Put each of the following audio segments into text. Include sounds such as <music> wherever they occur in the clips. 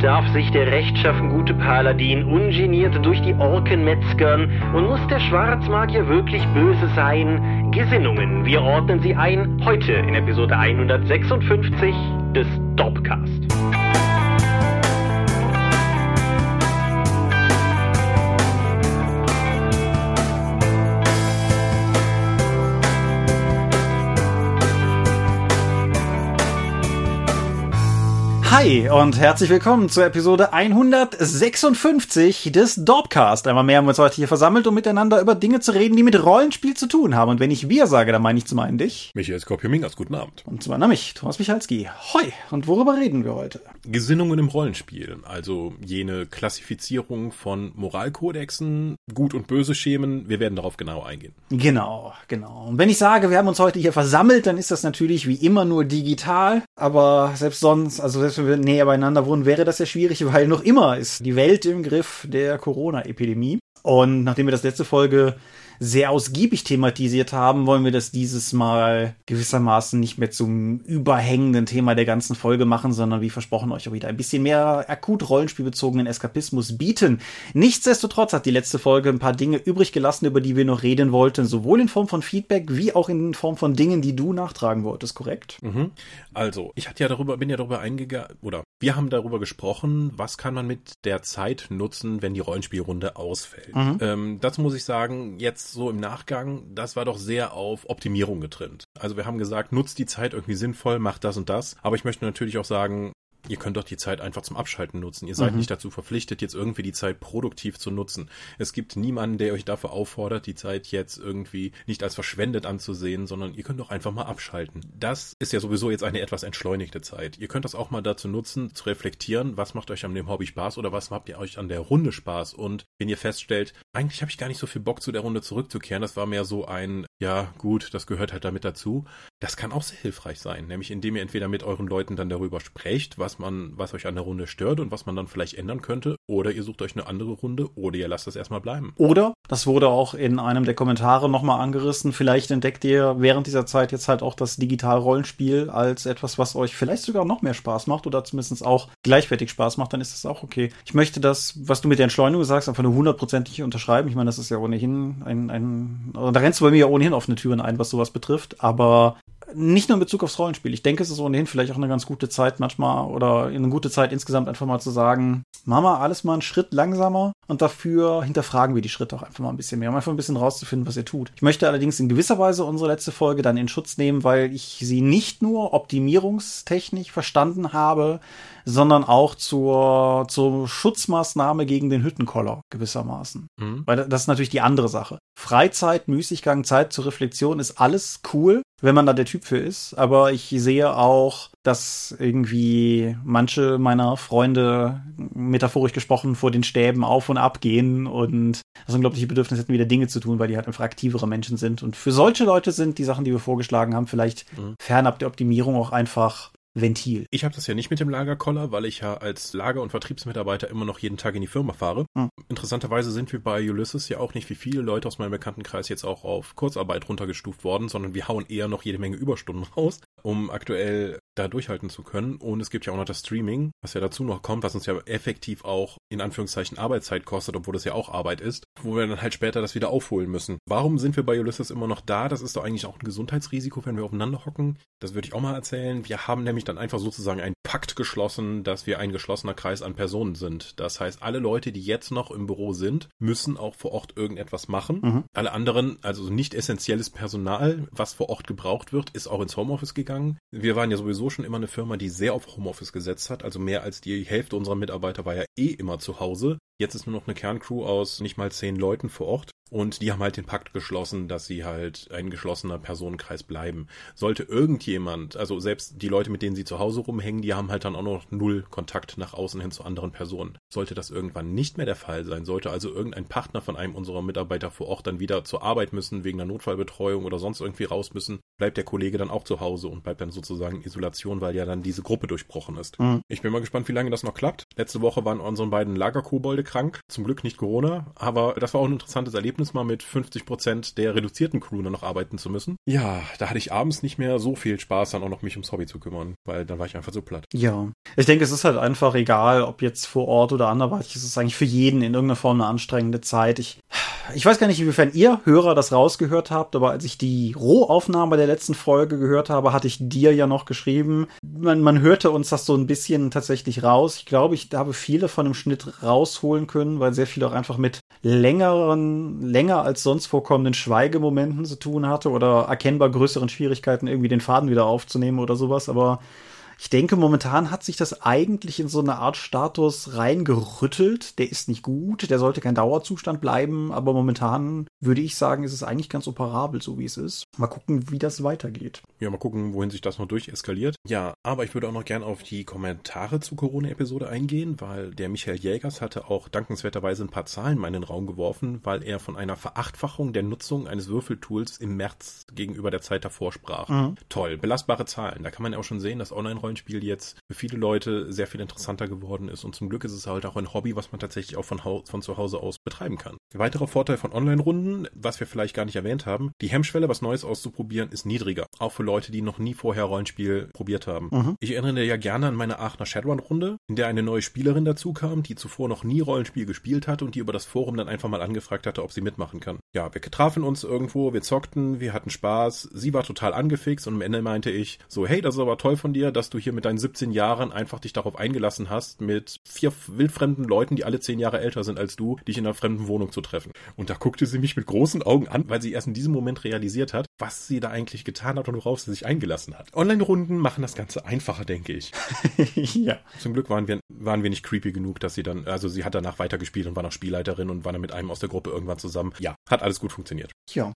Darf sich der rechtschaffen gute Paladin ungeniert durch die Orken metzgern und muss der Schwarzmagier wirklich böse sein? Gesinnungen, wir ordnen sie ein heute in Episode 156 des Dopcast. Hi und herzlich willkommen zur Episode 156 des Dorpcast. Einmal mehr haben wir uns heute hier versammelt, um miteinander über Dinge zu reden, die mit Rollenspiel zu tun haben. Und wenn ich wir sage, dann meine ich zum einen dich. Michael Skorpiomingas, guten Abend. Und zum anderen mich, Thomas Michalski. Hoi. Und worüber reden wir heute? Gesinnungen im Rollenspiel. Also jene Klassifizierung von Moralkodexen, gut und böse Schemen. Wir werden darauf genau eingehen. Genau, genau. Und wenn ich sage, wir haben uns heute hier versammelt, dann ist das natürlich wie immer nur digital. Aber selbst sonst, also selbst wenn näher beieinander wohnen, wäre das ja schwierig, weil noch immer ist die Welt im Griff der Corona-Epidemie. Und nachdem wir das letzte Folge sehr ausgiebig thematisiert haben, wollen wir das dieses Mal gewissermaßen nicht mehr zum überhängenden Thema der ganzen Folge machen, sondern wie versprochen euch auch wieder ein bisschen mehr akut rollenspielbezogenen Eskapismus bieten. Nichtsdestotrotz hat die letzte Folge ein paar Dinge übrig gelassen, über die wir noch reden wollten, sowohl in Form von Feedback wie auch in Form von Dingen, die du nachtragen wolltest, korrekt? Mhm. Also, ich hatte ja darüber, bin ja darüber eingegangen, oder wir haben darüber gesprochen, was kann man mit der Zeit nutzen, wenn die Rollenspielrunde ausfällt. Mhm. Ähm, dazu muss ich sagen, jetzt so im Nachgang, das war doch sehr auf Optimierung getrimmt. Also wir haben gesagt, nutzt die Zeit irgendwie sinnvoll, macht das und das. Aber ich möchte natürlich auch sagen, ihr könnt doch die Zeit einfach zum Abschalten nutzen. Ihr seid mhm. nicht dazu verpflichtet, jetzt irgendwie die Zeit produktiv zu nutzen. Es gibt niemanden, der euch dafür auffordert, die Zeit jetzt irgendwie nicht als verschwendet anzusehen, sondern ihr könnt doch einfach mal abschalten. Das ist ja sowieso jetzt eine etwas entschleunigte Zeit. Ihr könnt das auch mal dazu nutzen, zu reflektieren, was macht euch an dem Hobby Spaß oder was habt ihr euch an der Runde Spaß. Und wenn ihr feststellt, eigentlich habe ich gar nicht so viel Bock zu der Runde zurückzukehren, das war mehr so ein, ja gut, das gehört halt damit dazu, das kann auch sehr hilfreich sein, nämlich indem ihr entweder mit euren Leuten dann darüber sprecht, was man, was euch an der Runde stört und was man dann vielleicht ändern könnte, oder ihr sucht euch eine andere Runde oder ihr lasst das erstmal bleiben. Oder, das wurde auch in einem der Kommentare nochmal angerissen, vielleicht entdeckt ihr während dieser Zeit jetzt halt auch das Digital-Rollenspiel als etwas, was euch vielleicht sogar noch mehr Spaß macht oder zumindest auch gleichwertig Spaß macht, dann ist das auch okay. Ich möchte das, was du mit der Entschleunigung sagst, einfach nur hundertprozentig unterschreiben. Ich meine, das ist ja ohnehin ein, ein, da rennst du bei mir ja ohnehin offene Türen ein, was sowas betrifft, aber nicht nur in Bezug aufs Rollenspiel. Ich denke, es ist ohnehin vielleicht auch eine ganz gute Zeit manchmal oder eine gute Zeit insgesamt einfach mal zu sagen, Mama, alles mal einen Schritt langsamer und dafür hinterfragen wir die Schritte auch einfach mal ein bisschen mehr, um einfach ein bisschen rauszufinden, was ihr tut. Ich möchte allerdings in gewisser Weise unsere letzte Folge dann in Schutz nehmen, weil ich sie nicht nur optimierungstechnisch verstanden habe, sondern auch zur, zur Schutzmaßnahme gegen den Hüttenkoller gewissermaßen. Mhm. Weil das ist natürlich die andere Sache. Freizeit, Müßiggang, Zeit zur Reflexion ist alles cool, wenn man da der Typ für ist. Aber ich sehe auch, dass irgendwie manche meiner Freunde, metaphorisch gesprochen, vor den Stäben auf und ab gehen und das unglaubliche Bedürfnis hätten, wieder Dinge zu tun, weil die halt einfach aktivere Menschen sind. Und für solche Leute sind die Sachen, die wir vorgeschlagen haben, vielleicht mhm. fernab der Optimierung auch einfach Ventil. Ich habe das ja nicht mit dem Lagerkoller, weil ich ja als Lager- und Vertriebsmitarbeiter immer noch jeden Tag in die Firma fahre. Hm. Interessanterweise sind wir bei Ulysses ja auch nicht wie viele Leute aus meinem Bekanntenkreis jetzt auch auf Kurzarbeit runtergestuft worden, sondern wir hauen eher noch jede Menge Überstunden <laughs> raus, um aktuell da durchhalten zu können. Und es gibt ja auch noch das Streaming, was ja dazu noch kommt, was uns ja effektiv auch in Anführungszeichen Arbeitszeit kostet, obwohl das ja auch Arbeit ist, wo wir dann halt später das wieder aufholen müssen. Warum sind wir bei Ulysses immer noch da? Das ist doch eigentlich auch ein Gesundheitsrisiko, wenn wir aufeinander hocken. Das würde ich auch mal erzählen. Wir haben nämlich dann einfach sozusagen einen Pakt geschlossen, dass wir ein geschlossener Kreis an Personen sind. Das heißt, alle Leute, die jetzt noch im Büro sind, müssen auch vor Ort irgendetwas machen. Mhm. Alle anderen, also nicht essentielles Personal, was vor Ort gebraucht wird, ist auch ins Homeoffice gegangen. Wir waren ja sowieso schon immer eine Firma, die sehr auf Homeoffice gesetzt hat. Also mehr als die Hälfte unserer Mitarbeiter war ja eh immer zu Hause. Jetzt ist nur noch eine Kerncrew aus nicht mal zehn Leuten vor Ort. Und die haben halt den Pakt geschlossen, dass sie halt ein geschlossener Personenkreis bleiben. Sollte irgendjemand, also selbst die Leute, mit denen sie zu Hause rumhängen, die haben halt dann auch noch null Kontakt nach außen hin zu anderen Personen. Sollte das irgendwann nicht mehr der Fall sein, sollte also irgendein Partner von einem unserer Mitarbeiter vor Ort dann wieder zur Arbeit müssen, wegen der Notfallbetreuung oder sonst irgendwie raus müssen, bleibt der Kollege dann auch zu Hause und bleibt dann sozusagen in Isolation, weil ja dann diese Gruppe durchbrochen ist. Mhm. Ich bin mal gespannt, wie lange das noch klappt. Letzte Woche waren unsere beiden Lagerkobolde krank. Zum Glück nicht Corona, aber das war auch ein interessantes Erlebnis Erlebnis, mal mit 50 Prozent der reduzierten Crew nur noch arbeiten zu müssen. Ja, da hatte ich abends nicht mehr so viel Spaß, dann auch noch mich ums Hobby zu kümmern, weil dann war ich einfach so platt. Ja, ich denke, es ist halt einfach egal, ob jetzt vor Ort oder anderweitig. Es ist eigentlich für jeden in irgendeiner Form eine anstrengende Zeit. Ich, ich weiß gar nicht, inwiefern ihr Hörer das rausgehört habt, aber als ich die Rohaufnahme der letzten Folge gehört habe, hatte ich dir ja noch geschrieben. Man, man hörte uns das so ein bisschen tatsächlich raus. Ich glaube, ich habe viele von dem Schnitt rausholen können, weil sehr viele auch einfach mit längeren, länger als sonst vorkommenden Schweigemomenten zu tun hatte oder erkennbar größeren Schwierigkeiten, irgendwie den Faden wieder aufzunehmen oder sowas. Aber ich denke, momentan hat sich das eigentlich in so eine Art Status reingerüttelt. Der ist nicht gut, der sollte kein Dauerzustand bleiben, aber momentan würde ich sagen, ist es eigentlich ganz operabel, so wie es ist. Mal gucken, wie das weitergeht. Ja, mal gucken, wohin sich das noch durcheskaliert. Ja, aber ich würde auch noch gern auf die Kommentare zur Corona-Episode eingehen, weil der Michael Jägers hatte auch dankenswerterweise ein paar Zahlen in meinen Raum geworfen, weil er von einer Verachtfachung der Nutzung eines Würfeltools im März gegenüber der Zeit davor sprach. Mhm. Toll, belastbare Zahlen. Da kann man ja auch schon sehen, dass online Rollenspiel jetzt für viele Leute sehr viel interessanter geworden ist. Und zum Glück ist es halt auch ein Hobby, was man tatsächlich auch von, von zu Hause aus betreiben kann. Ein weiterer Vorteil von Online-Runden, was wir vielleicht gar nicht erwähnt haben, die Hemmschwelle, was Neues auszuprobieren, ist niedriger. Auch für Leute, die noch nie vorher Rollenspiel probiert haben. Mhm. Ich erinnere ja gerne an meine Aachener Shadowrun-Runde, in der eine neue Spielerin dazu kam, die zuvor noch nie Rollenspiel gespielt hatte und die über das Forum dann einfach mal angefragt hatte, ob sie mitmachen kann. Ja, wir trafen uns irgendwo, wir zockten, wir hatten Spaß, sie war total angefixt und am Ende meinte ich so, hey, das ist aber toll von dir, dass du hier mit deinen 17 Jahren einfach dich darauf eingelassen hast, mit vier wildfremden Leuten, die alle 10 Jahre älter sind als du, dich in einer fremden Wohnung zu treffen. Und da guckte sie mich mit großen Augen an, weil sie erst in diesem Moment realisiert hat, was sie da eigentlich getan hat und worauf sie sich eingelassen hat. Online-Runden machen das Ganze einfacher, denke ich. <laughs> ja. Zum Glück waren wir, waren wir nicht creepy genug, dass sie dann, also sie hat danach weitergespielt und war noch Spielleiterin und war dann mit einem aus der Gruppe irgendwann zusammen. Ja, hat alles gut funktioniert. Ja.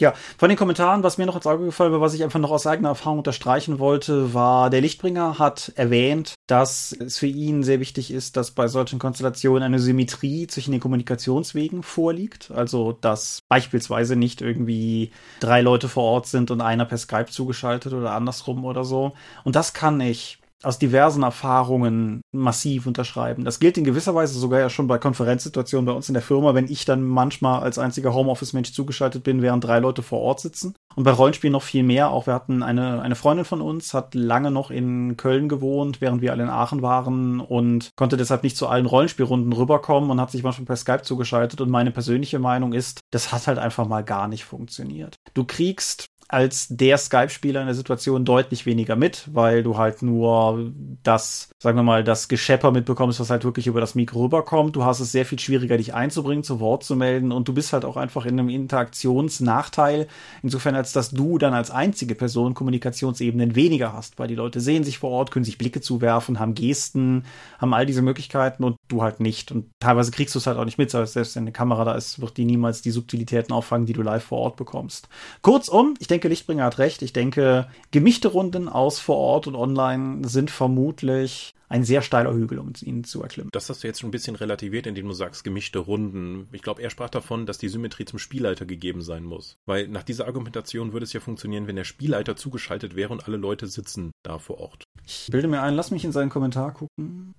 Ja, von den Kommentaren, was mir noch ins Auge gefallen war, was ich einfach noch aus eigener Erfahrung unterstreichen wollte, war, der Lichtbringer hat erwähnt, dass es für ihn sehr wichtig ist, dass bei solchen Konstellationen eine Symmetrie zwischen den Kommunikationswegen vorliegt. Also, dass beispielsweise nicht irgendwie drei Leute vor Ort sind und einer per Skype zugeschaltet oder andersrum oder so. Und das kann ich aus diversen Erfahrungen massiv unterschreiben. Das gilt in gewisser Weise sogar ja schon bei Konferenzsituationen bei uns in der Firma, wenn ich dann manchmal als einziger Homeoffice-Mensch zugeschaltet bin, während drei Leute vor Ort sitzen. Und bei Rollenspielen noch viel mehr. Auch wir hatten eine, eine Freundin von uns, hat lange noch in Köln gewohnt, während wir alle in Aachen waren und konnte deshalb nicht zu allen Rollenspielrunden rüberkommen und hat sich manchmal per Skype zugeschaltet. Und meine persönliche Meinung ist, das hat halt einfach mal gar nicht funktioniert. Du kriegst als der Skype-Spieler in der Situation deutlich weniger mit, weil du halt nur das, sagen wir mal, das Geschepper mitbekommst, was halt wirklich über das Mikro rüberkommt. Du hast es sehr viel schwieriger, dich einzubringen, zu Wort zu melden und du bist halt auch einfach in einem Interaktionsnachteil, insofern als dass du dann als einzige Person Kommunikationsebenen weniger hast, weil die Leute sehen sich vor Ort, können sich Blicke zuwerfen, haben Gesten, haben all diese Möglichkeiten und du halt nicht. Und teilweise kriegst du es halt auch nicht mit, selbst wenn eine Kamera da ist, wird die niemals die Subtilitäten auffangen, die du live vor Ort bekommst. Kurzum, ich denke, Lichtbringer hat recht. Ich denke, gemischte Runden aus vor Ort und online sind vermutlich ein sehr steiler Hügel, um ihn zu erklimmen. Das hast du jetzt schon ein bisschen relativiert, indem du sagst, gemischte Runden. Ich glaube, er sprach davon, dass die Symmetrie zum Spielleiter gegeben sein muss. Weil nach dieser Argumentation würde es ja funktionieren, wenn der Spielleiter zugeschaltet wäre und alle Leute sitzen da vor Ort. Ich bilde mir ein, lass mich in seinen Kommentar gucken.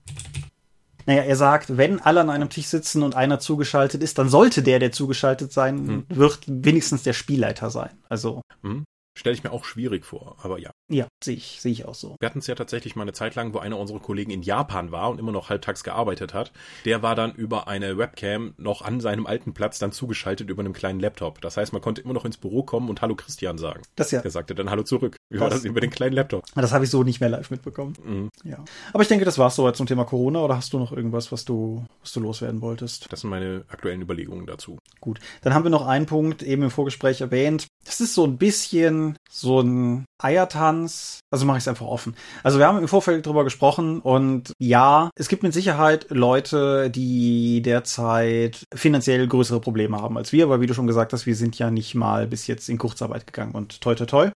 Naja, er sagt, wenn alle an einem Tisch sitzen und einer zugeschaltet ist, dann sollte der, der zugeschaltet sein hm. wird, wenigstens der Spielleiter sein. Also. Hm. Stelle ich mir auch schwierig vor, aber ja. Ja, sehe ich, sehe ich auch so. Wir hatten es ja tatsächlich mal eine Zeit lang, wo einer unserer Kollegen in Japan war und immer noch halbtags gearbeitet hat. Der war dann über eine Webcam noch an seinem alten Platz dann zugeschaltet über einem kleinen Laptop. Das heißt, man konnte immer noch ins Büro kommen und Hallo Christian sagen. Das ja. Der sagte dann Hallo zurück. Wie war das über den kleinen Laptop? Das habe ich so nicht mehr live mitbekommen. Mhm. Ja. Aber ich denke, das war's soweit zum Thema Corona oder hast du noch irgendwas, was du, was du loswerden wolltest? Das sind meine aktuellen Überlegungen dazu. Gut. Dann haben wir noch einen Punkt eben im Vorgespräch erwähnt. Das ist so ein bisschen so ein Eiertanz. Also mache ich es einfach offen. Also wir haben im Vorfeld drüber gesprochen und ja, es gibt mit Sicherheit Leute, die derzeit finanziell größere Probleme haben als wir, weil wie du schon gesagt hast, wir sind ja nicht mal bis jetzt in Kurzarbeit gegangen und toi toi toi.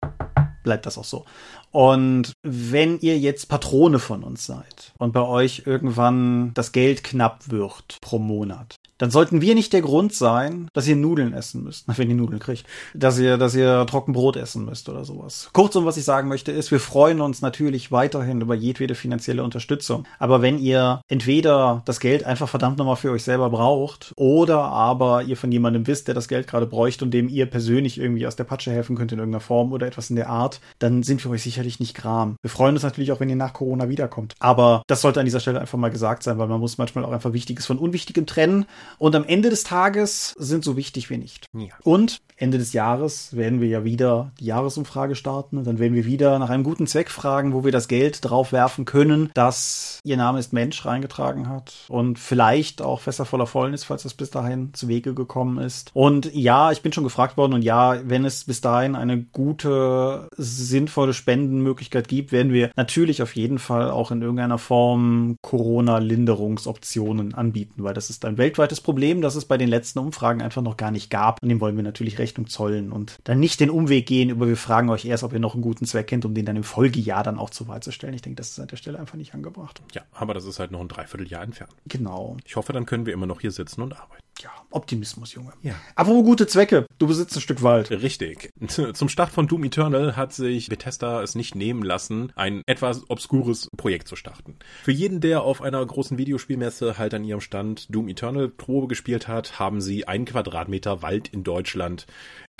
Bleibt das auch so. Und wenn ihr jetzt Patrone von uns seid und bei euch irgendwann das Geld knapp wird pro Monat, dann sollten wir nicht der Grund sein, dass ihr Nudeln essen müsst, <laughs> wenn ihr Nudeln kriegt, dass ihr, dass ihr Trockenbrot essen müsst oder sowas. Kurzum, was ich sagen möchte, ist, wir freuen uns natürlich weiterhin über jedwede finanzielle Unterstützung. Aber wenn ihr entweder das Geld einfach verdammt nochmal für euch selber braucht oder aber ihr von jemandem wisst, der das Geld gerade bräuchte und dem ihr persönlich irgendwie aus der Patsche helfen könnt in irgendeiner Form oder etwas in der Art, dann sind wir euch sicherlich nicht gram. Wir freuen uns natürlich auch, wenn ihr nach Corona wiederkommt. Aber das sollte an dieser Stelle einfach mal gesagt sein, weil man muss manchmal auch einfach Wichtiges von Unwichtigem trennen und am Ende des Tages sind so wichtig wir nicht. Ja. Und Ende des Jahres werden wir ja wieder die Jahresumfrage starten und dann werden wir wieder nach einem guten Zweck fragen, wo wir das Geld drauf werfen können, dass Ihr Name ist Mensch reingetragen hat und vielleicht auch Fässer voller Fäulnis, falls das bis dahin zu Wege gekommen ist. Und ja, ich bin schon gefragt worden und ja, wenn es bis dahin eine gute, sinnvolle Spendenmöglichkeit gibt, werden wir natürlich auf jeden Fall auch in irgendeiner Form Corona-Linderungsoptionen anbieten, weil das ist ein weltweites Problem, das es bei den letzten Umfragen einfach noch gar nicht gab und dem wollen wir natürlich Rechnung zollen und dann nicht den Umweg gehen über, wir fragen euch erst, ob ihr noch einen guten Zweck kennt, um den dann im Folgejahr dann auch zur Wahl zu stellen. Ich denke, das ist an der Stelle einfach nicht angebracht. Ja, aber das ist halt noch ein Dreivierteljahr entfernt. Genau. Ich hoffe, dann können wir immer noch hier sitzen und arbeiten. Ja, Optimismus, Junge. Ja. Aber gute Zwecke. Du besitzt ein Stück Wald. Richtig. <laughs> Zum Start von Doom Eternal hat sich Bethesda es nicht nehmen lassen, ein etwas obskures Projekt zu starten. Für jeden, der auf einer großen Videospielmesse halt an ihrem Stand Doom Eternal Probe gespielt hat, haben sie einen Quadratmeter Wald in Deutschland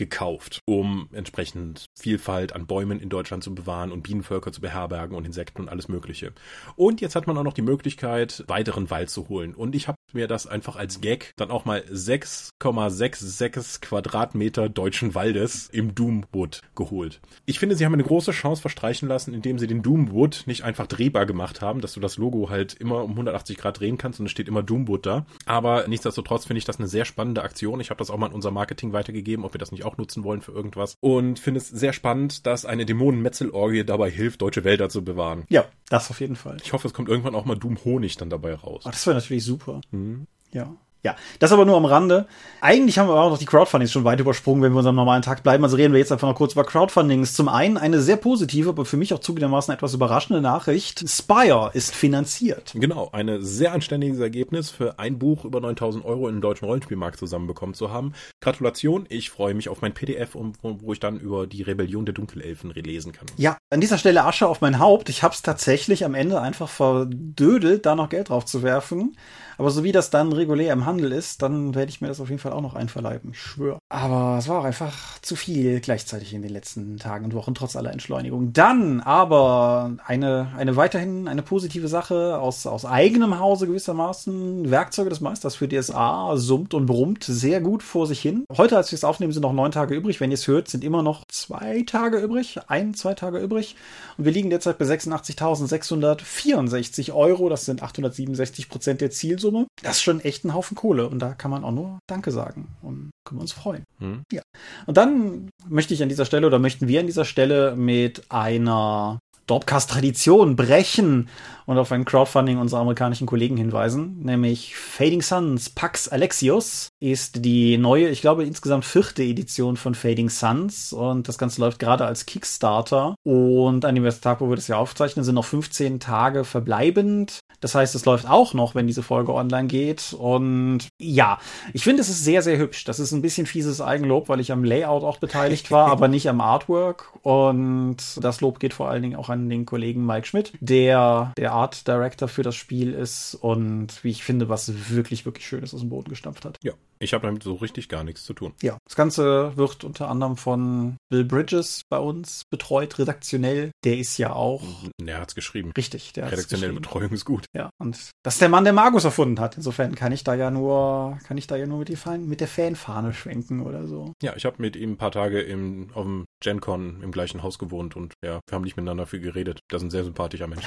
gekauft, um entsprechend Vielfalt an Bäumen in Deutschland zu bewahren und Bienenvölker zu beherbergen und Insekten und alles Mögliche. Und jetzt hat man auch noch die Möglichkeit, weiteren Wald zu holen. Und ich habe mir das einfach als Gag dann auch mal 6,66 Quadratmeter deutschen Waldes im Doomwood geholt. Ich finde, sie haben eine große Chance verstreichen lassen, indem sie den Doomwood nicht einfach drehbar gemacht haben, dass du das Logo halt immer um 180 Grad drehen kannst und es steht immer Doomwood da. Aber nichtsdestotrotz finde ich das eine sehr spannende Aktion. Ich habe das auch mal in unser Marketing weitergegeben, ob wir das nicht auch nutzen wollen für irgendwas. Und finde es sehr spannend, dass eine Dämonenmetzelorgie dabei hilft, deutsche Wälder zu bewahren. Ja, das auf jeden Fall. Ich hoffe, es kommt irgendwann auch mal Doom Honig dann dabei raus. Ach, das wäre natürlich super. Mhm. Ja. Ja, das aber nur am Rande. Eigentlich haben wir auch noch die Crowdfundings schon weit übersprungen, wenn wir unserem normalen Tag bleiben. Also reden wir jetzt einfach noch kurz über Crowdfundings. Zum einen eine sehr positive, aber für mich auch zugegebenermaßen etwas überraschende Nachricht. Spire ist finanziert. Genau, ein sehr anständiges Ergebnis für ein Buch über 9000 Euro in den deutschen Rollenspielmarkt zusammenbekommen zu haben. Gratulation, ich freue mich auf mein PDF, wo ich dann über die Rebellion der Dunkelelfen lesen kann. Ja, an dieser Stelle Asche auf mein Haupt. Ich habe es tatsächlich am Ende einfach verdödelt, da noch Geld drauf zu werfen. Aber so wie das dann regulär im Handel ist, dann werde ich mir das auf jeden Fall auch noch einverleiben. Ich schwöre. Aber es war auch einfach zu viel gleichzeitig in den letzten Tagen und Wochen, trotz aller Entschleunigung. Dann aber eine, eine weiterhin eine positive Sache aus, aus eigenem Hause gewissermaßen. Werkzeuge des Meisters für DSA summt und brummt sehr gut vor sich hin. Heute, als wir es aufnehmen, sind noch neun Tage übrig. Wenn ihr es hört, sind immer noch zwei Tage übrig. Ein, zwei Tage übrig. Und wir liegen derzeit bei 86.664 Euro. Das sind 867 Prozent der Zielsumme. Summe. Das ist schon echt ein Haufen Kohle und da kann man auch nur Danke sagen und können wir uns freuen. Hm. Ja. Und dann möchte ich an dieser Stelle oder möchten wir an dieser Stelle mit einer Dorpcast-Tradition brechen und auf ein Crowdfunding unserer amerikanischen Kollegen hinweisen, nämlich Fading Suns Pax Alexios ist die neue, ich glaube insgesamt vierte Edition von Fading Suns und das Ganze läuft gerade als Kickstarter und an dem Tag, wo wir das ja aufzeichnen, sind noch 15 Tage verbleibend. Das heißt, es läuft auch noch, wenn diese Folge online geht und ja, ich finde, es ist sehr, sehr hübsch. Das ist ein bisschen fieses Eigenlob, weil ich am Layout auch beteiligt war, aber nicht am Artwork und das Lob geht vor allen Dingen auch an den Kollegen Mike Schmidt, der der Art Director für das Spiel ist und wie ich finde, was wirklich, wirklich Schönes aus dem Boden gestampft hat. Ja, ich habe damit so richtig gar nichts zu tun. Ja, das Ganze wird unter anderem von Bill Bridges bei uns betreut, redaktionell. Der ist ja auch. Der hat's geschrieben. Richtig, der Redaktionelle Betreuung ist gut. Ja, und das ist der Mann, der Magus erfunden hat. Insofern kann ich da ja nur, kann ich da ja nur mit, die Fan, mit der Fanfahne schwenken oder so. Ja, ich habe mit ihm ein paar Tage im, auf dem GenCon im gleichen Haus gewohnt und ja, wir haben nicht miteinander viel geredet. Das ist ein sehr sympathischer Mensch.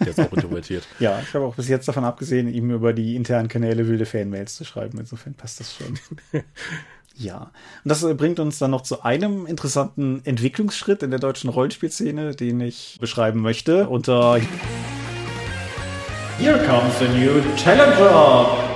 der ist auch introvertiert. <laughs> Ja, ich habe auch bis jetzt davon abgesehen, ihm über die internen Kanäle wilde Fanmails zu schreiben. Insofern passt das schon. <laughs> Ja, und das äh, bringt uns dann noch zu einem interessanten Entwicklungsschritt in der deutschen Rollenspielszene, den ich beschreiben möchte. Unter Here comes the new talent.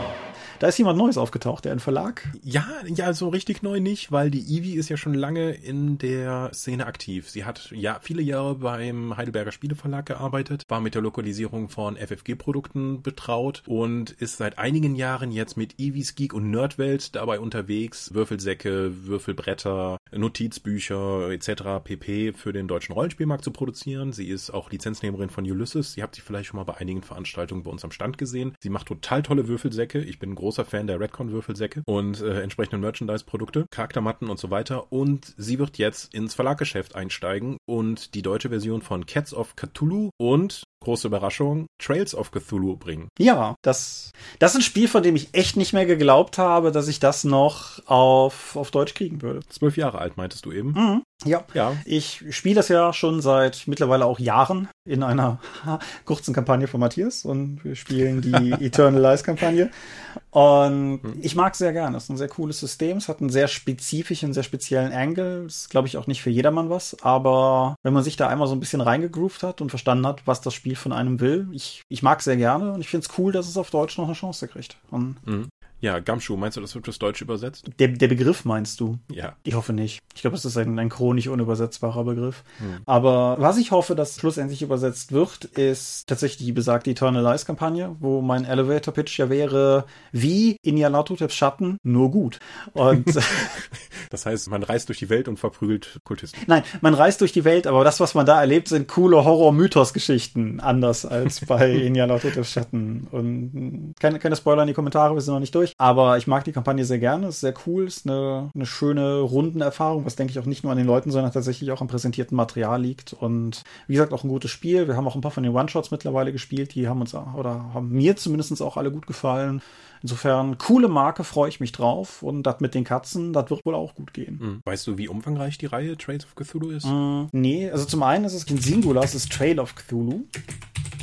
Da ist jemand Neues aufgetaucht, der ein Verlag. Ja, ja, so richtig neu nicht, weil die Ivi ist ja schon lange in der Szene aktiv. Sie hat ja viele Jahre beim Heidelberger Spieleverlag gearbeitet, war mit der Lokalisierung von FFG-Produkten betraut und ist seit einigen Jahren jetzt mit Ivis Geek und Nerdwelt dabei unterwegs, Würfelsäcke, Würfelbretter, Notizbücher etc. pp. für den deutschen Rollenspielmarkt zu produzieren. Sie ist auch Lizenznehmerin von Ulysses. Sie habt sie vielleicht schon mal bei einigen Veranstaltungen bei uns am Stand gesehen. Sie macht total tolle Würfelsäcke. Ich bin ein Fan der Redcon-Würfelsäcke und äh, entsprechenden Merchandise-Produkte, Charaktermatten und so weiter. Und sie wird jetzt ins Verlaggeschäft einsteigen und die deutsche Version von Cats of Cthulhu und große Überraschung, Trails of Cthulhu bringen. Ja, das, das ist ein Spiel, von dem ich echt nicht mehr geglaubt habe, dass ich das noch auf, auf Deutsch kriegen würde. Zwölf Jahre alt, meintest du eben? Mhm. Ja. Ja. Ich spiele das ja schon seit mittlerweile auch Jahren in einer <laughs> kurzen Kampagne von Matthias und wir spielen die <laughs> Eternal Lies Kampagne. Und Hm. ich mag es sehr gerne. Es ist ein sehr cooles System. Es hat einen sehr spezifischen, sehr speziellen Angle. Das ist, glaube ich, auch nicht für jedermann was. Aber wenn man sich da einmal so ein bisschen reingegroovt hat und verstanden hat, was das Spiel von einem will, ich, ich mag es sehr gerne und ich finde es cool, dass es auf Deutsch noch eine Chance kriegt. Und Mhm. Ja, Gamschuh, meinst du, das wird fürs Deutsch übersetzt? der, der Begriff meinst du? Ja. Ich hoffe nicht. Ich glaube, es ist ein, ein chronisch unübersetzbarer Begriff. Hm. Aber was ich hoffe, dass schlussendlich übersetzt wird, ist tatsächlich die besagte Eternal Lies Kampagne, wo mein Elevator Pitch ja wäre, wie in Yalatotep Schatten, nur gut. Und <laughs> <laughs> Das heißt, man reist durch die Welt und verprügelt Kultisten. nein, man reist durch die Welt, aber das, was man da erlebt, sind coole Horror-Mythos-Geschichten, anders als bei <laughs> in Yalatotep Schatten. Und mh, keine, keine Spoiler in die Kommentare, wir sind noch nicht durch. Aber ich mag die Kampagne sehr gerne, ist sehr cool, ist eine, eine schöne Rundenerfahrung, was denke ich auch nicht nur an den Leuten, sondern tatsächlich auch am präsentierten Material liegt. Und wie gesagt, auch ein gutes Spiel. Wir haben auch ein paar von den One-Shots mittlerweile gespielt, die haben uns oder haben mir zumindest auch alle gut gefallen. Insofern, coole Marke, freue ich mich drauf. Und das mit den Katzen, das wird wohl auch gut gehen. Hm. Weißt du, wie umfangreich die Reihe Trails of Cthulhu ist? Mm, nee, also zum einen ist es ein Singular, es ist Trail of Cthulhu.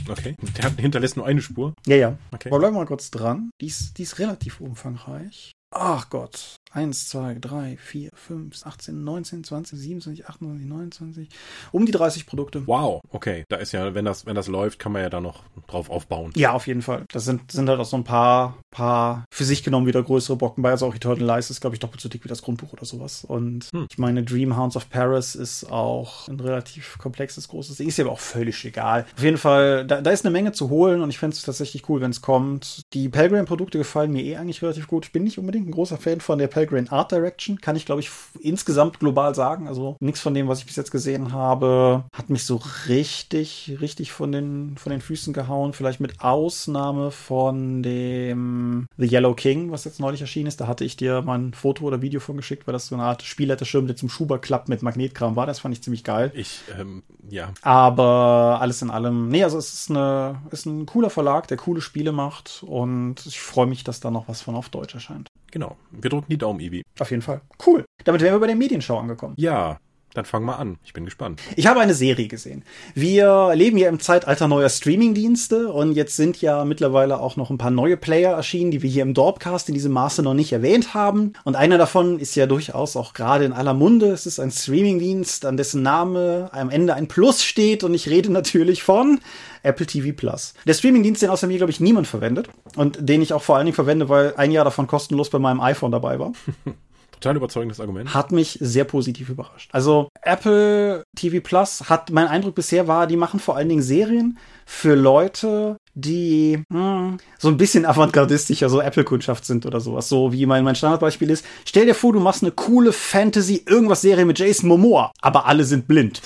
Okay. Der hinterlässt nur eine Spur. Ja, ja. Okay. Aber bleiben wir mal kurz dran. Die ist, die ist relativ umfangreich. Ach Gott. 1, 2, 3, 4, 5, 18, 19, 20, 27, 28, 29. Um die 30 Produkte. Wow, okay. Da ist ja, wenn das, wenn das läuft, kann man ja da noch drauf aufbauen. Ja, auf jeden Fall. Das sind, sind halt auch so ein paar, paar für sich genommen wieder größere Brocken bei. Also auch Eternal Lies ist, glaube ich, doppelt so dick wie das Grundbuch oder sowas. Und Hm. ich meine, Dream Hounds of Paris ist auch ein relativ komplexes, großes Ding. Ist ja aber auch völlig egal. Auf jeden Fall, da, da ist eine Menge zu holen und ich fände es tatsächlich cool, wenn es kommt. Die Pelgrim-Produkte gefallen mir eh eigentlich relativ gut. Ich bin nicht unbedingt ein großer Fan von der Pelgrim Art Direction. Kann ich, glaube ich, insgesamt global sagen. Also nichts von dem, was ich bis jetzt gesehen habe, hat mich so richtig, richtig von den, von den Füßen gehauen. Vielleicht mit Ausnahme von dem The Yellow King, was jetzt neulich erschienen ist. Da hatte ich dir mal ein Foto oder Video von geschickt, weil das so eine Art Spielletterschirm, der zum Schuber klappt mit Magnetkram war. Das fand ich ziemlich geil. Ich, ähm, ja. Aber alles in allem, nee, also es ist, eine, ist ein cooler Verlag, der coole Spiele macht und ich freue mich, dass da noch was von auf Deutsch erscheint. Genau. Wir drücken die Daumen, Ivi. Auf jeden Fall. Cool. Damit wären wir bei der Medienschau angekommen. Ja, dann fang mal an. Ich bin gespannt. Ich habe eine Serie gesehen. Wir leben ja im Zeitalter neuer Streamingdienste und jetzt sind ja mittlerweile auch noch ein paar neue Player erschienen, die wir hier im Dorpcast in diesem Maße noch nicht erwähnt haben. Und einer davon ist ja durchaus auch gerade in aller Munde. Es ist ein Streamingdienst, an dessen Name am Ende ein Plus steht und ich rede natürlich von Apple TV Plus. Der Streamingdienst, den außer mir, glaube ich, niemand verwendet und den ich auch vor allen Dingen verwende, weil ein Jahr davon kostenlos bei meinem iPhone dabei war <laughs> Total überzeugendes Argument. hat mich sehr positiv überrascht. Also Apple TV Plus hat mein Eindruck bisher war, die machen vor allen Dingen Serien für Leute, die hm, so ein bisschen avantgardistischer, so Apple-Kundschaft sind oder sowas. So wie mein, mein Standardbeispiel ist, stell dir vor, du machst eine coole Fantasy, irgendwas Serie mit Jason Momoa, aber alle sind blind.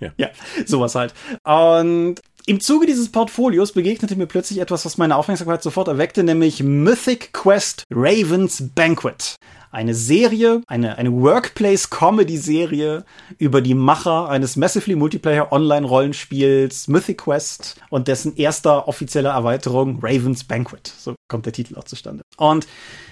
Ja. <laughs> ja, sowas halt. Und im Zuge dieses Portfolios begegnete mir plötzlich etwas, was meine Aufmerksamkeit sofort erweckte, nämlich Mythic Quest Raven's Banquet. Eine Serie, eine, eine Workplace-Comedy-Serie über die Macher eines Massively Multiplayer Online-Rollenspiels Mythic Quest und dessen erster offizieller Erweiterung Raven's Banquet. So kommt der Titel auch zustande. Und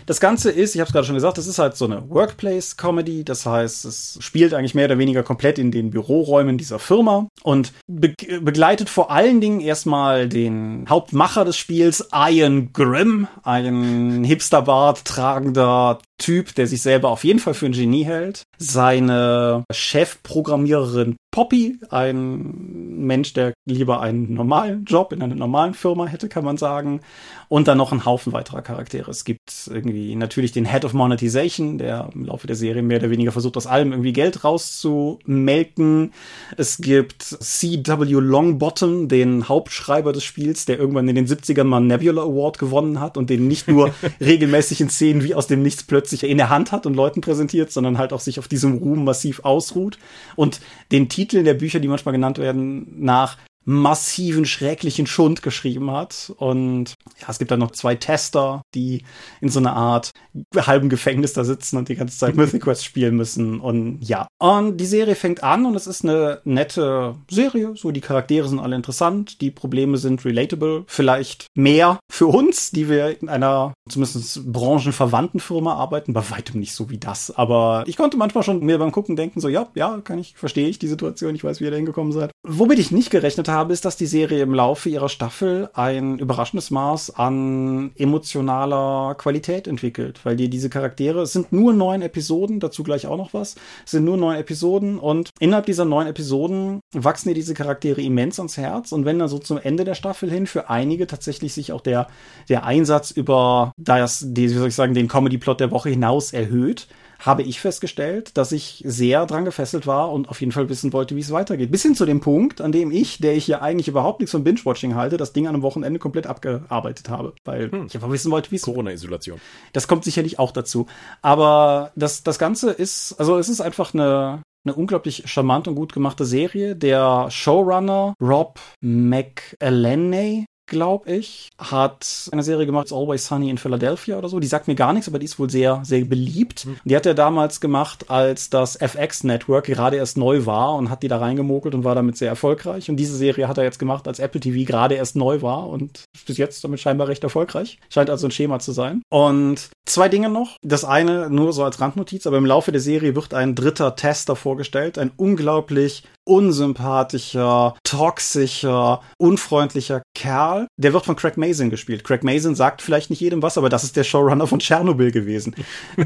das Ganze ist, ich habe es gerade schon gesagt, das ist halt so eine Workplace-Comedy. Das heißt, es spielt eigentlich mehr oder weniger komplett in den Büroräumen dieser Firma und be begleitet vor allen Dingen erstmal den Hauptmacher des Spiels, Ian Grimm, ein Hipsterbart tragender Typ, der sich selber auf jeden Fall für ein Genie hält. Seine Chefprogrammiererin Poppy, ein Mensch, der lieber einen normalen Job in einer normalen Firma hätte, kann man sagen. Und dann noch einen Haufen weiterer Charaktere. Es gibt irgendwie natürlich den Head of Monetization, der im Laufe der Serie mehr oder weniger versucht, aus allem irgendwie Geld rauszumelken. Es gibt C.W. Longbottom, den Hauptschreiber des Spiels, der irgendwann in den 70ern mal einen Nebula Award gewonnen hat und den nicht nur <laughs> regelmäßig in Szenen wie aus dem Nichts plötzlich in der Hand hat und Leuten präsentiert, sondern halt auch sich auf diesem Ruhm massiv ausruht. Und den Titeln der Bücher, die manchmal genannt werden, nach massiven, schrecklichen Schund geschrieben hat. Und ja, es gibt dann noch zwei Tester, die in so einer Art halben Gefängnis da sitzen und die ganze Zeit Mythic Quest spielen müssen. Und ja. Und die Serie fängt an und es ist eine nette Serie. So, die Charaktere sind alle interessant, die Probleme sind relatable. Vielleicht mehr für uns, die wir in einer zumindest branchenverwandten Firma arbeiten. Bei weitem nicht so wie das. Aber ich konnte manchmal schon mir beim Gucken denken, so, ja, ja, kann ich, verstehe ich die Situation. Ich weiß, wie ihr da hingekommen seid. Womit ich nicht gerechnet habe, habe, ist, dass die Serie im Laufe ihrer Staffel ein überraschendes Maß an emotionaler Qualität entwickelt, weil dir diese Charaktere, es sind nur neun Episoden, dazu gleich auch noch was, es sind nur neun Episoden und innerhalb dieser neun Episoden wachsen dir diese Charaktere immens ans Herz und wenn dann so zum Ende der Staffel hin für einige tatsächlich sich auch der, der Einsatz über das, die, wie soll ich sagen, den Comedy-Plot der Woche hinaus erhöht, habe ich festgestellt, dass ich sehr dran gefesselt war und auf jeden Fall wissen wollte, wie es weitergeht. Bis hin zu dem Punkt, an dem ich, der ich ja eigentlich überhaupt nichts von Binge-Watching halte, das Ding an einem Wochenende komplett abgearbeitet habe. Weil hm. ich einfach wissen wollte, wie es. Corona-Isolation. Das kommt sicherlich auch dazu. Aber das, das Ganze ist, also es ist einfach eine, eine unglaublich charmant und gut gemachte Serie. Der Showrunner Rob McElhenney glaube ich, hat eine Serie gemacht, It's Always Sunny in Philadelphia oder so. Die sagt mir gar nichts, aber die ist wohl sehr, sehr beliebt. Mhm. Die hat er damals gemacht, als das FX-Network gerade erst neu war und hat die da reingemogelt und war damit sehr erfolgreich. Und diese Serie hat er jetzt gemacht, als Apple TV gerade erst neu war und bis jetzt damit scheinbar recht erfolgreich. Scheint also ein Schema zu sein. Und zwei Dinge noch. Das eine nur so als Randnotiz, aber im Laufe der Serie wird ein dritter Tester vorgestellt. Ein unglaublich unsympathischer, toxischer, unfreundlicher Kerl. Der wird von Craig Mason gespielt. Craig Mason sagt vielleicht nicht jedem was, aber das ist der Showrunner von Tschernobyl gewesen. <laughs>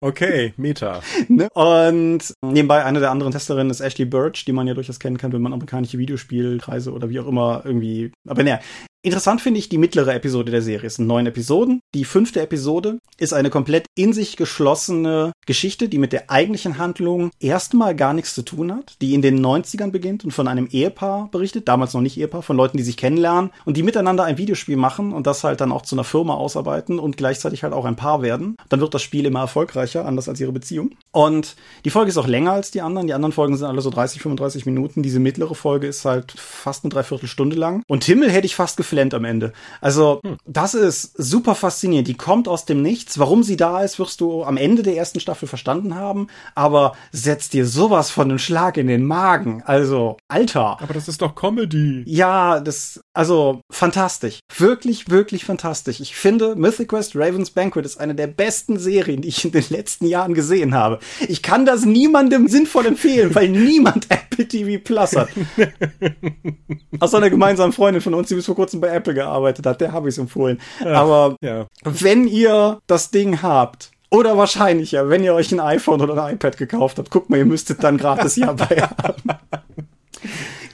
okay, Meta. Ne? Und nebenbei eine der anderen Testerinnen ist Ashley Birch, die man ja durchaus kennen kann, wenn man amerikanische Videospielkreise oder wie auch immer irgendwie. Aber naja, Interessant finde ich die mittlere Episode der Serie. Es sind neun Episoden. Die fünfte Episode ist eine komplett in sich geschlossene Geschichte, die mit der eigentlichen Handlung erstmal gar nichts zu tun hat, die in den 90ern beginnt und von einem Ehepaar berichtet, damals noch nicht Ehepaar, von Leuten, die sich kennenlernen und die miteinander ein Videospiel machen und das halt dann auch zu einer Firma ausarbeiten und gleichzeitig halt auch ein Paar werden. Dann wird das Spiel immer erfolgreicher, anders als ihre Beziehung. Und die Folge ist auch länger als die anderen. Die anderen Folgen sind alle so 30, 35 Minuten. Diese mittlere Folge ist halt fast eine Dreiviertelstunde lang. Und Himmel hätte ich fast geflennt am Ende. Also, hm. das ist super faszinierend. Die kommt aus dem Nichts. Warum sie da ist, wirst du am Ende der ersten Staffel verstanden haben. Aber setzt dir sowas von einem Schlag in den Magen. Also, Alter. Aber das ist doch Comedy. Ja, das, also, fantastisch. Wirklich, wirklich fantastisch. Ich finde, Mythic Quest Raven's Banquet ist eine der besten Serien, die ich in den letzten Jahren gesehen habe. Ich kann das niemandem sinnvoll empfehlen, weil niemand <laughs> Apple TV Plus hat. <laughs> Aus einer gemeinsamen Freundin von uns, die bis vor kurzem bei Apple gearbeitet hat, der habe ich es empfohlen. Ja, Aber ja. wenn ihr das Ding habt, oder wahrscheinlicher, wenn ihr euch ein iPhone oder ein iPad gekauft habt, guckt mal, ihr müsstet dann gratis <laughs> Jahr bei haben.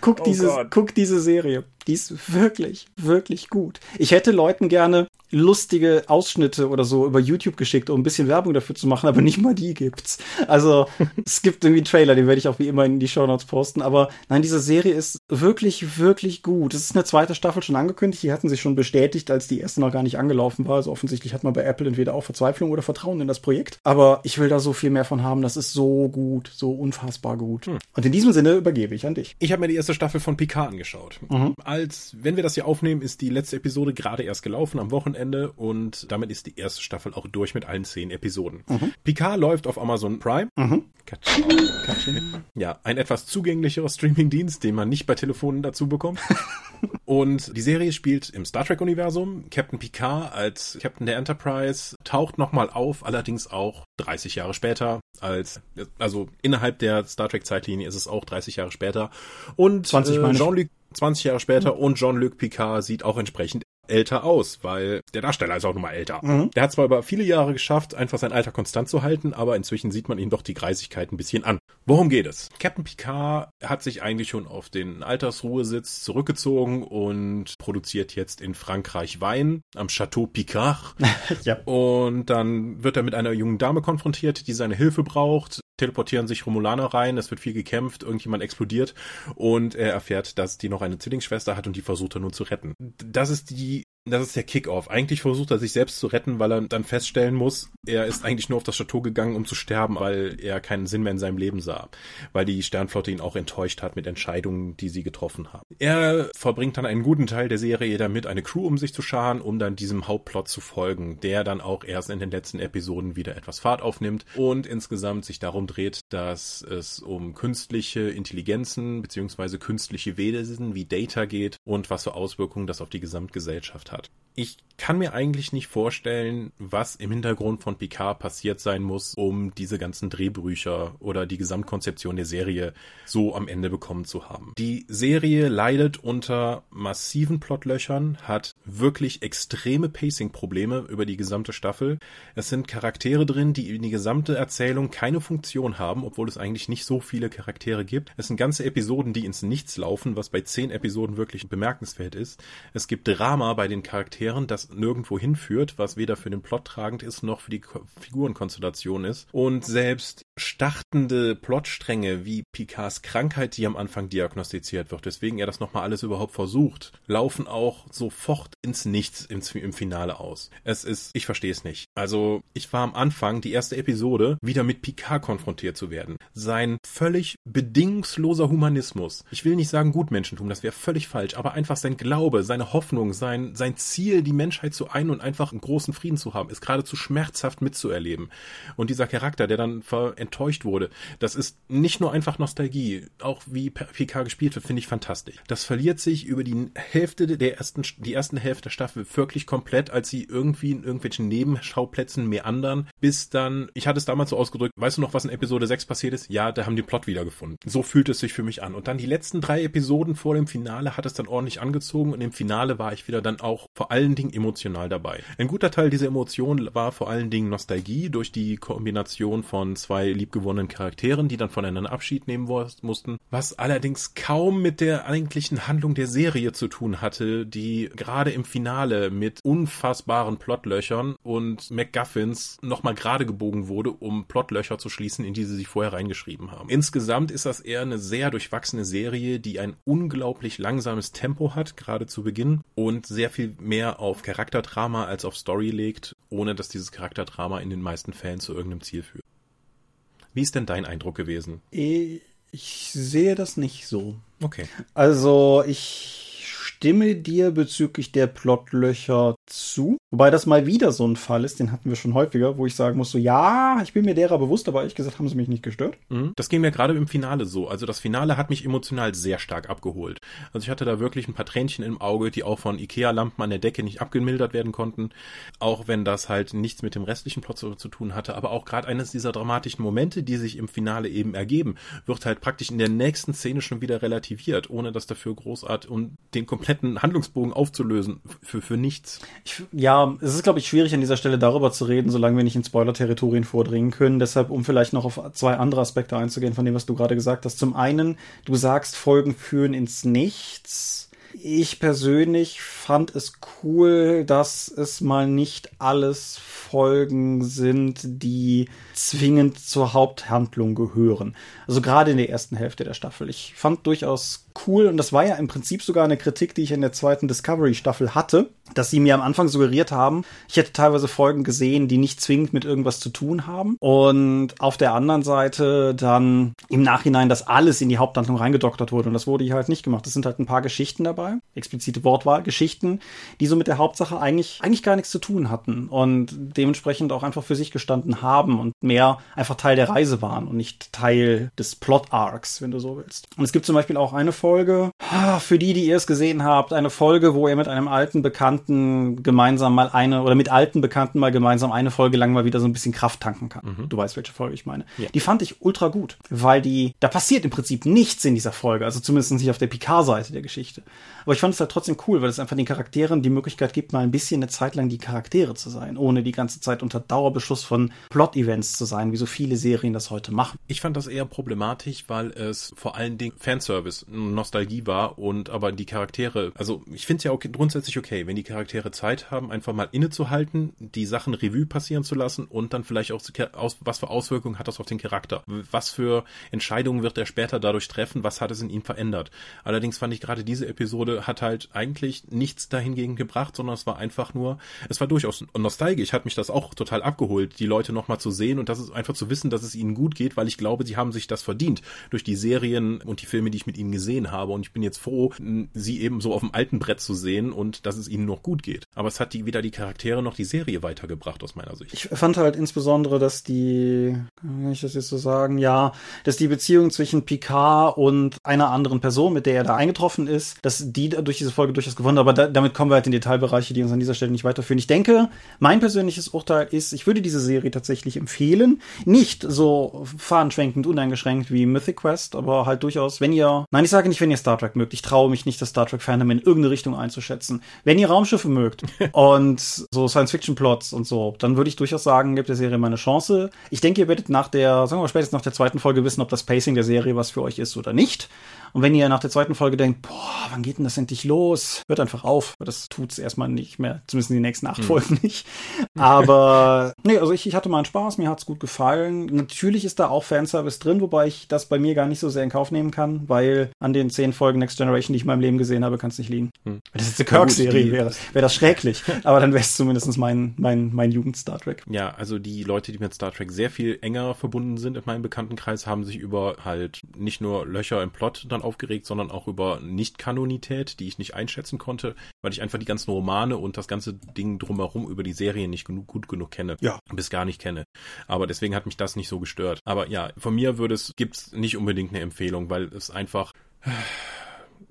guck, oh diese, guck diese Serie. Die ist wirklich, wirklich gut. Ich hätte Leuten gerne lustige Ausschnitte oder so über YouTube geschickt, um ein bisschen Werbung dafür zu machen, aber nicht mal die gibt's. Also <laughs> es gibt irgendwie einen Trailer, den werde ich auch wie immer in die Show Notes posten. Aber nein, diese Serie ist wirklich, wirklich gut. Es ist eine zweite Staffel schon angekündigt. Die hatten sich schon bestätigt, als die erste noch gar nicht angelaufen war. Also offensichtlich hat man bei Apple entweder auch Verzweiflung oder Vertrauen in das Projekt. Aber ich will da so viel mehr von haben. Das ist so gut, so unfassbar gut. Hm. Und in diesem Sinne übergebe ich an dich. Ich habe mir die erste Staffel von Picard angeschaut. Mhm. Als, wenn wir das hier aufnehmen, ist die letzte Episode gerade erst gelaufen am Wochenende und damit ist die erste Staffel auch durch mit allen zehn Episoden. Mhm. Picard läuft auf Amazon Prime. Mhm. Ja, ein etwas zugänglicherer Streamingdienst, den man nicht bei Telefonen dazu bekommt. <laughs> und die Serie spielt im Star Trek-Universum. Captain Picard als Captain der Enterprise taucht nochmal auf, allerdings auch 30 Jahre später als, also innerhalb der Star Trek-Zeitlinie ist es auch 30 Jahre später. Und 20 äh, Jean-Luc 20 Jahre später und Jean-Luc Picard sieht auch entsprechend älter aus, weil der Darsteller ist auch nun mal älter. Mhm. Der hat zwar über viele Jahre geschafft, einfach sein Alter konstant zu halten, aber inzwischen sieht man ihm doch die Greisigkeit ein bisschen an. Worum geht es? Captain Picard hat sich eigentlich schon auf den Altersruhesitz zurückgezogen und produziert jetzt in Frankreich Wein am Chateau Picard. <laughs> ja. Und dann wird er mit einer jungen Dame konfrontiert, die seine Hilfe braucht teleportieren sich Romulaner rein, es wird viel gekämpft, irgendjemand explodiert und er erfährt, dass die noch eine Zwillingsschwester hat und die versucht er nun zu retten. Das ist die das ist der Kickoff. Eigentlich versucht er sich selbst zu retten, weil er dann feststellen muss, er ist eigentlich nur auf das Chateau gegangen, um zu sterben, weil er keinen Sinn mehr in seinem Leben sah. Weil die Sternflotte ihn auch enttäuscht hat mit Entscheidungen, die sie getroffen haben. Er verbringt dann einen guten Teil der Serie damit, eine Crew um sich zu scharen, um dann diesem Hauptplot zu folgen, der dann auch erst in den letzten Episoden wieder etwas Fahrt aufnimmt und insgesamt sich darum dreht, dass es um künstliche Intelligenzen beziehungsweise künstliche Wesen wie Data geht und was für Auswirkungen das auf die Gesamtgesellschaft hat hat. Ich kann mir eigentlich nicht vorstellen, was im Hintergrund von Picard passiert sein muss, um diese ganzen Drehbücher oder die Gesamtkonzeption der Serie so am Ende bekommen zu haben. Die Serie leidet unter massiven Plotlöchern, hat wirklich extreme Pacing-Probleme über die gesamte Staffel. Es sind Charaktere drin, die in die gesamte Erzählung keine Funktion haben, obwohl es eigentlich nicht so viele Charaktere gibt. Es sind ganze Episoden, die ins Nichts laufen, was bei zehn Episoden wirklich bemerkenswert ist. Es gibt Drama bei den Charakteren, das nirgendwo hinführt, was weder für den Plot tragend ist, noch für die Figurenkonstellation ist. Und selbst startende Plotstränge wie Picards Krankheit, die am Anfang diagnostiziert wird, weswegen er das nochmal alles überhaupt versucht, laufen auch sofort ins Nichts im, im Finale aus. Es ist, ich verstehe es nicht. Also, ich war am Anfang, die erste Episode, wieder mit Picard konfrontiert zu werden. Sein völlig bedingungsloser Humanismus. Ich will nicht sagen Gutmenschentum, das wäre völlig falsch, aber einfach sein Glaube, seine Hoffnung, sein, sein Ziel, die Menschheit zu ein und einfach einen großen Frieden zu haben, ist geradezu schmerzhaft mitzuerleben. Und dieser Charakter, der dann enttäuscht wurde, das ist nicht nur einfach Nostalgie, auch wie PK gespielt wird, finde ich fantastisch. Das verliert sich über die Hälfte der ersten, die ersten Hälfte der Staffel wirklich komplett, als sie irgendwie in irgendwelchen Nebenschauplätzen meandern, bis dann, ich hatte es damals so ausgedrückt, weißt du noch, was in Episode 6 passiert ist? Ja, da haben die Plot wiedergefunden. So fühlt es sich für mich an. Und dann die letzten drei Episoden vor dem Finale hat es dann ordentlich angezogen und im Finale war ich wieder dann auch vor allen Dingen emotional dabei. Ein guter Teil dieser Emotionen war vor allen Dingen Nostalgie durch die Kombination von zwei liebgewonnenen Charakteren, die dann voneinander Abschied nehmen mussten, was allerdings kaum mit der eigentlichen Handlung der Serie zu tun hatte, die gerade im Finale mit unfassbaren Plotlöchern und MacGuffins nochmal gerade gebogen wurde, um Plotlöcher zu schließen, in die sie sich vorher reingeschrieben haben. Insgesamt ist das eher eine sehr durchwachsene Serie, die ein unglaublich langsames Tempo hat, gerade zu Beginn, und sehr viel mehr auf Charakterdrama als auf Story legt, ohne dass dieses Charakterdrama in den meisten Fällen zu irgendeinem Ziel führt. Wie ist denn dein Eindruck gewesen? Ich sehe das nicht so. Okay. Also ich stimme dir bezüglich der Plotlöcher zu. Wobei das mal wieder so ein Fall ist, den hatten wir schon häufiger, wo ich sagen muss, so ja, ich bin mir derer bewusst, aber ehrlich gesagt haben sie mich nicht gestört. Mhm. Das ging mir gerade im Finale so. Also das Finale hat mich emotional sehr stark abgeholt. Also ich hatte da wirklich ein paar Tränchen im Auge, die auch von Ikea-Lampen an der Decke nicht abgemildert werden konnten. Auch wenn das halt nichts mit dem restlichen Plot zu, tun hatte. Aber auch gerade eines dieser dramatischen Momente, die sich im Finale eben ergeben, wird halt praktisch in der nächsten Szene schon wieder relativiert, ohne dass dafür großartig, um den kompletten Handlungsbogen aufzulösen, für, für nichts. Ich, ja, es ist, glaube ich, schwierig an dieser Stelle darüber zu reden, solange wir nicht in Spoiler-Territorien vordringen können. Deshalb, um vielleicht noch auf zwei andere Aspekte einzugehen, von dem, was du gerade gesagt hast. Zum einen, du sagst, Folgen führen ins Nichts. Ich persönlich fand es cool, dass es mal nicht alles Folgen sind, die zwingend zur Haupthandlung gehören. Also gerade in der ersten Hälfte der Staffel. Ich fand durchaus cool und das war ja im Prinzip sogar eine Kritik, die ich in der zweiten Discovery-Staffel hatte, dass sie mir am Anfang suggeriert haben, ich hätte teilweise Folgen gesehen, die nicht zwingend mit irgendwas zu tun haben und auf der anderen Seite dann im Nachhinein, dass alles in die Haupthandlung reingedoktert wurde und das wurde hier halt nicht gemacht. Es sind halt ein paar Geschichten dabei, explizite Wortwahl, Geschichten, die so mit der Hauptsache eigentlich, eigentlich gar nichts zu tun hatten und dementsprechend auch einfach für sich gestanden haben und mehr einfach Teil der Reise waren und nicht Teil des Plot-Arcs, wenn du so willst. Und es gibt zum Beispiel auch eine Folge, ah, für die, die ihr es gesehen habt, eine Folge, wo er mit einem alten Bekannten gemeinsam mal eine oder mit alten Bekannten mal gemeinsam eine Folge lang mal wieder so ein bisschen Kraft tanken kann. Mhm. Du weißt, welche Folge ich meine. Ja. Die fand ich ultra gut, weil die, da passiert im Prinzip nichts in dieser Folge, also zumindest nicht auf der Picard-Seite der Geschichte. Aber ich fand es halt trotzdem cool, weil es einfach den Charakteren die Möglichkeit gibt, mal ein bisschen eine Zeit lang die Charaktere zu sein, ohne die ganze Zeit unter Dauerbeschuss von Plot-Events zu sein, wie so viele Serien das heute machen. Ich fand das eher problematisch, weil es vor allen Dingen Fanservice, Nostalgie war und aber die Charaktere, also ich finde es ja okay, grundsätzlich okay, wenn die Charaktere Zeit haben, einfach mal innezuhalten, die Sachen Revue passieren zu lassen und dann vielleicht auch was für Auswirkungen hat das auf den Charakter? Was für Entscheidungen wird er später dadurch treffen? Was hat es in ihm verändert? Allerdings fand ich gerade diese Episode hat halt eigentlich nichts dahingegen gebracht, sondern es war einfach nur, es war durchaus nostalgisch, hat mich das auch total abgeholt, die Leute nochmal zu sehen und das ist einfach zu wissen, dass es ihnen gut geht, weil ich glaube, sie haben sich das verdient durch die Serien und die Filme, die ich mit ihnen gesehen habe und ich bin jetzt froh, sie eben so auf dem alten Brett zu sehen und dass es ihnen noch gut geht. Aber es hat die, weder die Charaktere noch die Serie weitergebracht aus meiner Sicht. Ich fand halt insbesondere, dass die, kann ich das jetzt so sagen, ja, dass die Beziehung zwischen Picard und einer anderen Person, mit der er da eingetroffen ist, dass die durch diese Folge durchaus gewonnen aber da, damit kommen wir halt in Detailbereiche, die uns an dieser Stelle nicht weiterführen. Ich denke, mein persönliches Urteil ist, ich würde diese Serie tatsächlich empfehlen. Nicht so fahnenschwenkend, uneingeschränkt wie Mythic Quest, aber halt durchaus, wenn ihr, nein, ich sage nicht, wenn ihr Star Trek mögt. Ich traue mich nicht, das Star Trek Fandom in irgendeine Richtung einzuschätzen. Wenn ihr Raumschiffe mögt <laughs> und so Science-Fiction-Plots und so, dann würde ich durchaus sagen, gebt der Serie mal eine Chance. Ich denke, ihr werdet nach der, sagen wir mal spätestens nach der zweiten Folge wissen, ob das Pacing der Serie was für euch ist oder nicht. Und wenn ihr nach der zweiten Folge denkt, boah, wann geht denn das endlich los? Hört einfach auf. Das tut's erstmal nicht mehr. Zumindest in den nächsten acht hm. Folgen nicht. Aber, <laughs> nee, also ich, ich hatte meinen Spaß. Mir hat's gut gefallen. Natürlich ist da auch Fanservice drin, wobei ich das bei mir gar nicht so sehr in Kauf nehmen kann, weil an den zehn Folgen Next Generation, die ich in meinem Leben gesehen habe, kann es nicht liegen. Hm. Wenn das jetzt eine Kirk-Serie wäre, wäre das schrecklich. <laughs> Aber dann wäre es zumindest mein, mein, mein Jugend-Star Trek. Ja, also die Leute, die mit Star Trek sehr viel enger verbunden sind in meinem Bekanntenkreis, haben sich über halt nicht nur Löcher im Plot dann aufgeregt, sondern auch über Nicht-Kanonität, die ich nicht einschätzen konnte, weil ich einfach die ganzen Romane und das ganze Ding drumherum über die Serien nicht genug, gut genug kenne. Ja. Bis gar nicht kenne. Aber deswegen hat mich das nicht so gestört. Aber ja, von mir würde es, gibt's nicht unbedingt eine Empfehlung, weil es einfach,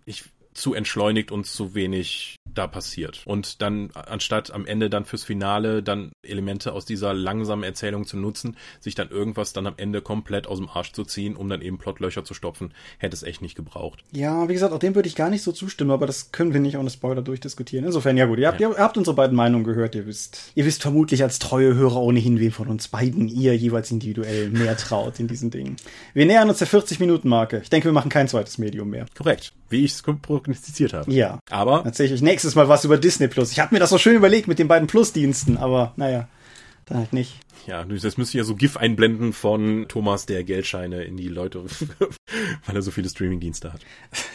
ich, zu entschleunigt und zu wenig da passiert. Und dann, anstatt am Ende dann fürs Finale dann Elemente aus dieser langsamen Erzählung zu nutzen, sich dann irgendwas dann am Ende komplett aus dem Arsch zu ziehen, um dann eben Plotlöcher zu stopfen, hätte es echt nicht gebraucht. Ja, wie gesagt, auch dem würde ich gar nicht so zustimmen, aber das können wir nicht ohne Spoiler durchdiskutieren. Insofern, ja gut, ihr habt, ja. ihr habt unsere beiden Meinungen gehört, ihr wisst. Ihr wisst vermutlich als treue Hörer ohnehin, wem von uns beiden ihr jeweils individuell mehr traut in diesen Dingen. Wir nähern uns der 40-Minuten-Marke. Ich denke, wir machen kein zweites Medium mehr. Korrekt. Wie ich es prognostiziert habe. Ja. Aber. Tatsächlich nächstes Mal was über Disney Plus. Ich habe mir das so schön überlegt mit den beiden Plus-Diensten, aber naja, dann halt nicht. Ja, das müsste ja so GIF einblenden von Thomas, der Geldscheine in die Leute, <laughs> weil er so viele Streamingdienste hat.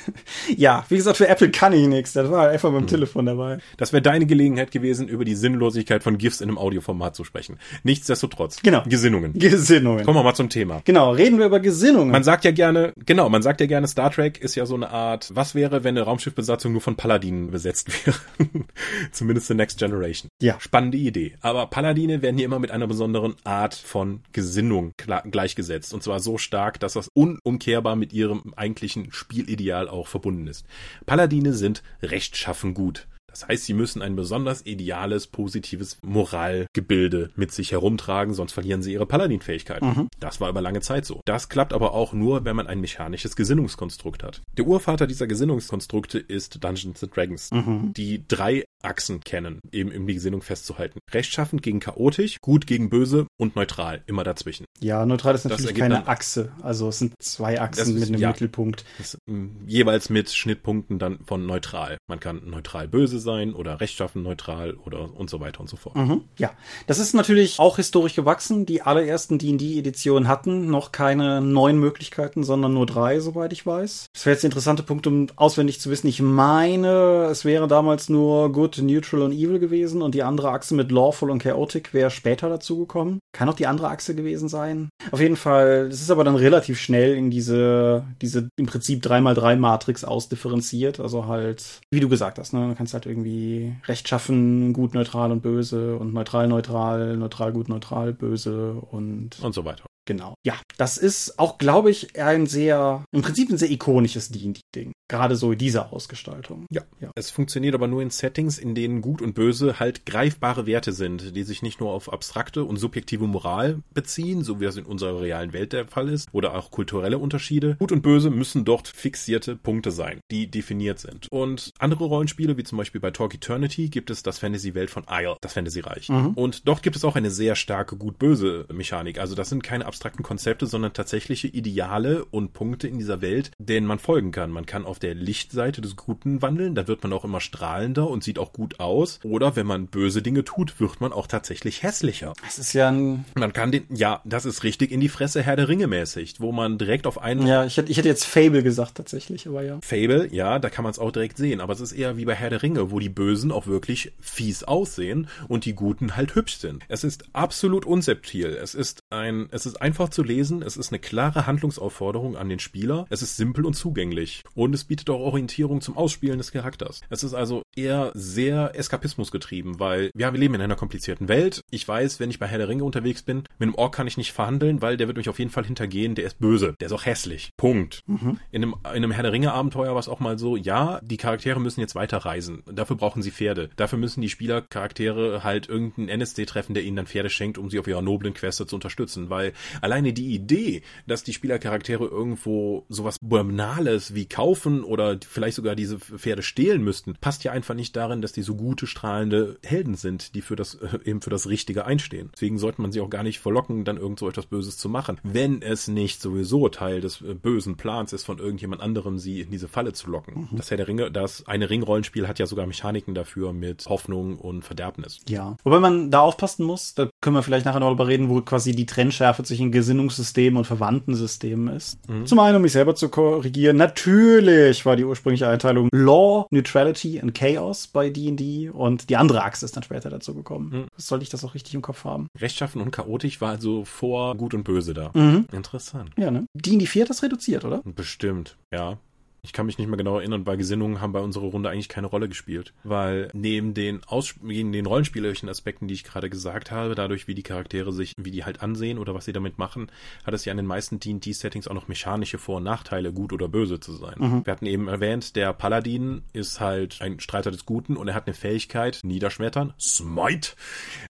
<laughs> ja, wie gesagt, für Apple kann ich nichts. Das war einfach beim hm. Telefon dabei. Das wäre deine Gelegenheit gewesen, über die Sinnlosigkeit von GIFs in einem Audioformat zu sprechen. Nichtsdestotrotz. Genau. Gesinnungen. Gesinnungen. Kommen wir mal zum Thema. Genau, reden wir über Gesinnungen. Man sagt ja gerne, genau, man sagt ja gerne, Star Trek ist ja so eine Art, was wäre, wenn eine Raumschiffbesatzung nur von Paladinen besetzt wäre? <laughs> Zumindest The Next Generation. Ja. Spannende Idee. Aber Paladine werden hier immer mit einer besonderen besonderen Art von Gesinnung gleichgesetzt. Und zwar so stark, dass das unumkehrbar mit ihrem eigentlichen Spielideal auch verbunden ist. Paladine sind rechtschaffen gut. Das heißt, sie müssen ein besonders ideales, positives Moralgebilde mit sich herumtragen, sonst verlieren sie ihre Paladin-Fähigkeiten. Mhm. Das war über lange Zeit so. Das klappt aber auch nur, wenn man ein mechanisches Gesinnungskonstrukt hat. Der Urvater dieser Gesinnungskonstrukte ist Dungeons Dragons, mhm. die drei Achsen kennen, eben um die Gesinnung festzuhalten. Rechtschaffend gegen chaotisch, gut gegen böse und neutral, immer dazwischen. Ja, neutral ist natürlich keine dann, Achse. Also es sind zwei Achsen ist, mit einem ja, Mittelpunkt. Das, jeweils mit Schnittpunkten dann von neutral. Man kann neutral böse sein oder rechtschaffen neutral oder und so weiter und so fort. Mhm, ja, das ist natürlich auch historisch gewachsen. Die allerersten D&D-Editionen hatten noch keine neun Möglichkeiten, sondern nur drei, soweit ich weiß. Das wäre jetzt ein interessanter Punkt, um auswendig zu wissen. Ich meine, es wäre damals nur Good Good, Neutral und Evil gewesen und die andere Achse mit Lawful und Chaotic wäre später dazugekommen. Kann auch die andere Achse gewesen sein. Auf jeden Fall, es ist aber dann relativ schnell in diese, diese im Prinzip 3x3 Matrix ausdifferenziert. Also halt, wie du gesagt hast, ne? Du kannst halt irgendwie rechtschaffen, gut, neutral und böse und neutral, neutral, neutral, gut, neutral, böse und. Und so weiter. Genau. Ja, das ist auch, glaube ich, ein sehr, im Prinzip ein sehr ikonisches D&D-Ding. Gerade so in dieser Ausgestaltung. Ja. ja. Es funktioniert aber nur in Settings, in denen Gut und Böse halt greifbare Werte sind, die sich nicht nur auf abstrakte und subjektive Moral beziehen, so wie das in unserer realen Welt der Fall ist, oder auch kulturelle Unterschiede. Gut und Böse müssen dort fixierte Punkte sein, die definiert sind. Und andere Rollenspiele, wie zum Beispiel bei Talk Eternity, gibt es das Fantasy-Welt von Isle, das Fantasy-Reich. Mhm. Und dort gibt es auch eine sehr starke Gut-Böse Mechanik. Also das sind keine abstrakten Konzepte, sondern tatsächliche Ideale und Punkte in dieser Welt, denen man folgen kann. Man kann auf der Lichtseite des Guten wandeln, dann wird man auch immer strahlender und sieht auch gut aus. Oder wenn man böse Dinge tut, wird man auch tatsächlich hässlicher. Das ist ja ein. Man kann den, ja, das ist richtig in die Fresse Herr der Ringe mäßig, wo man direkt auf einen. Ja, ich hätte, ich hätte jetzt Fable gesagt tatsächlich, aber ja. Fable, ja, da kann man es auch direkt sehen, aber es ist eher wie bei Herr der Ringe, wo die Bösen auch wirklich fies aussehen und die Guten halt hübsch sind. Es ist absolut unsubtil. Es ist ein, es ist einfach zu lesen, es ist eine klare Handlungsaufforderung an den Spieler, es ist simpel und zugänglich und es bietet auch Orientierung zum Ausspielen des Charakters. Es ist also eher sehr Eskapismus getrieben, weil ja, wir leben in einer komplizierten Welt. Ich weiß, wenn ich bei Herr der Ringe unterwegs bin, mit einem Ork kann ich nicht verhandeln, weil der wird mich auf jeden Fall hintergehen, der ist böse, der ist auch hässlich. Punkt. Mhm. In, einem, in einem Herr der Ringe Abenteuer war es auch mal so, ja, die Charaktere müssen jetzt weiterreisen. Dafür brauchen sie Pferde. Dafür müssen die Spielercharaktere halt irgendeinen NSC treffen, der ihnen dann Pferde schenkt, um sie auf ihrer noblen Queste zu unterstützen, weil alleine die Idee, dass die Spielercharaktere irgendwo sowas Banales wie kaufen oder vielleicht sogar diese Pferde stehlen müssten, passt ja einfach nicht darin, dass die so gute, strahlende Helden sind, die für das, äh, eben für das Richtige einstehen. Deswegen sollte man sie auch gar nicht verlocken, dann irgend so etwas Böses zu machen, wenn es nicht sowieso Teil des äh, bösen Plans ist, von irgendjemand anderem sie in diese Falle zu locken. Mhm. Das Herr der Ringe, das eine Ringrollenspiel hat ja sogar Mechaniken dafür mit Hoffnung und Verderbnis. Ja. Wobei man da aufpassen muss, da können wir vielleicht nachher noch darüber reden, wo quasi die Trennschärfe zwischen Gesinnungssystemen und verwandten Systemen ist. Mhm. Zum einen, um mich selber zu korrigieren, natürlich war die ursprüngliche Einteilung Law, Neutrality and Chaos bei D&D und die andere Achse ist dann später dazu gekommen. Mhm. Sollte ich das auch richtig im Kopf haben? Rechtschaffen und chaotisch war also vor Gut und Böse da. Mhm. Interessant. Ja, ne? D&D 4 hat das reduziert, oder? Bestimmt, ja. Ich kann mich nicht mehr genau erinnern, weil Gesinnungen haben bei unserer Runde eigentlich keine Rolle gespielt. Weil neben den, Aus neben den rollenspielerischen Aspekten, die ich gerade gesagt habe, dadurch, wie die Charaktere sich, wie die halt ansehen oder was sie damit machen, hat es ja in den meisten D&D-Settings auch noch mechanische Vor- und Nachteile, gut oder böse zu sein. Mhm. Wir hatten eben erwähnt, der Paladin ist halt ein Streiter des Guten und er hat eine Fähigkeit, Niederschmettern, Smite,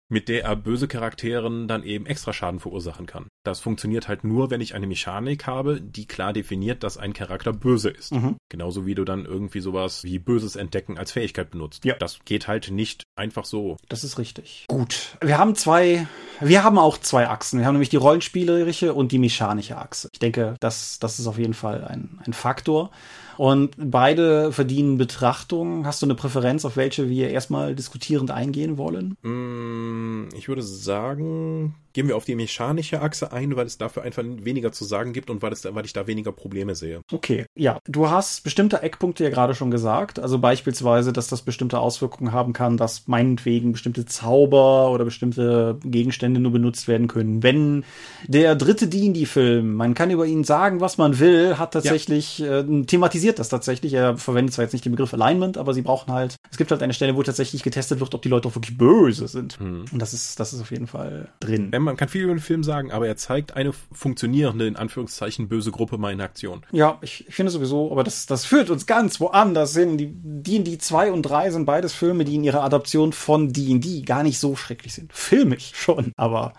mit der er böse Charakteren dann eben extra Schaden verursachen kann. Das funktioniert halt nur, wenn ich eine Mechanik habe, die klar definiert, dass ein Charakter böse ist. Mhm. Genauso wie du dann irgendwie sowas wie Böses entdecken als Fähigkeit benutzt. Ja. Das geht halt nicht einfach so. Das ist richtig. Gut. Wir haben zwei, wir haben auch zwei Achsen. Wir haben nämlich die rollenspielerische und die mechanische Achse. Ich denke, das, das ist auf jeden Fall ein, ein Faktor. Und beide verdienen Betrachtung. Hast du eine Präferenz, auf welche wir erstmal diskutierend eingehen wollen? Mm, ich würde sagen, gehen wir auf die mechanische Achse ein, weil es dafür einfach weniger zu sagen gibt und weil, es, weil ich da weniger Probleme sehe. Okay, ja. Du hast bestimmte Eckpunkte ja gerade schon gesagt. Also beispielsweise, dass das bestimmte Auswirkungen haben kann, dass meinetwegen bestimmte Zauber oder bestimmte Gegenstände nur benutzt werden können. Wenn der dritte D&D-Film, man kann über ihn sagen, was man will, hat tatsächlich ja. äh, thematisiert das tatsächlich. Er verwendet zwar jetzt nicht den Begriff Alignment, aber sie brauchen halt, es gibt halt eine Stelle, wo tatsächlich getestet wird, ob die Leute auch wirklich böse sind. Hm. Und das ist, das ist auf jeden Fall drin. Man kann viel über den Film sagen, aber er zeigt eine funktionierende, in Anführungszeichen, böse Gruppe mal in Aktion. Ja, ich, ich finde sowieso, aber das, das führt uns ganz woanders hin. Die D&D 2 und 3 sind beides Filme, die in ihrer Adaption von D&D gar nicht so schrecklich sind. Filmig schon, aber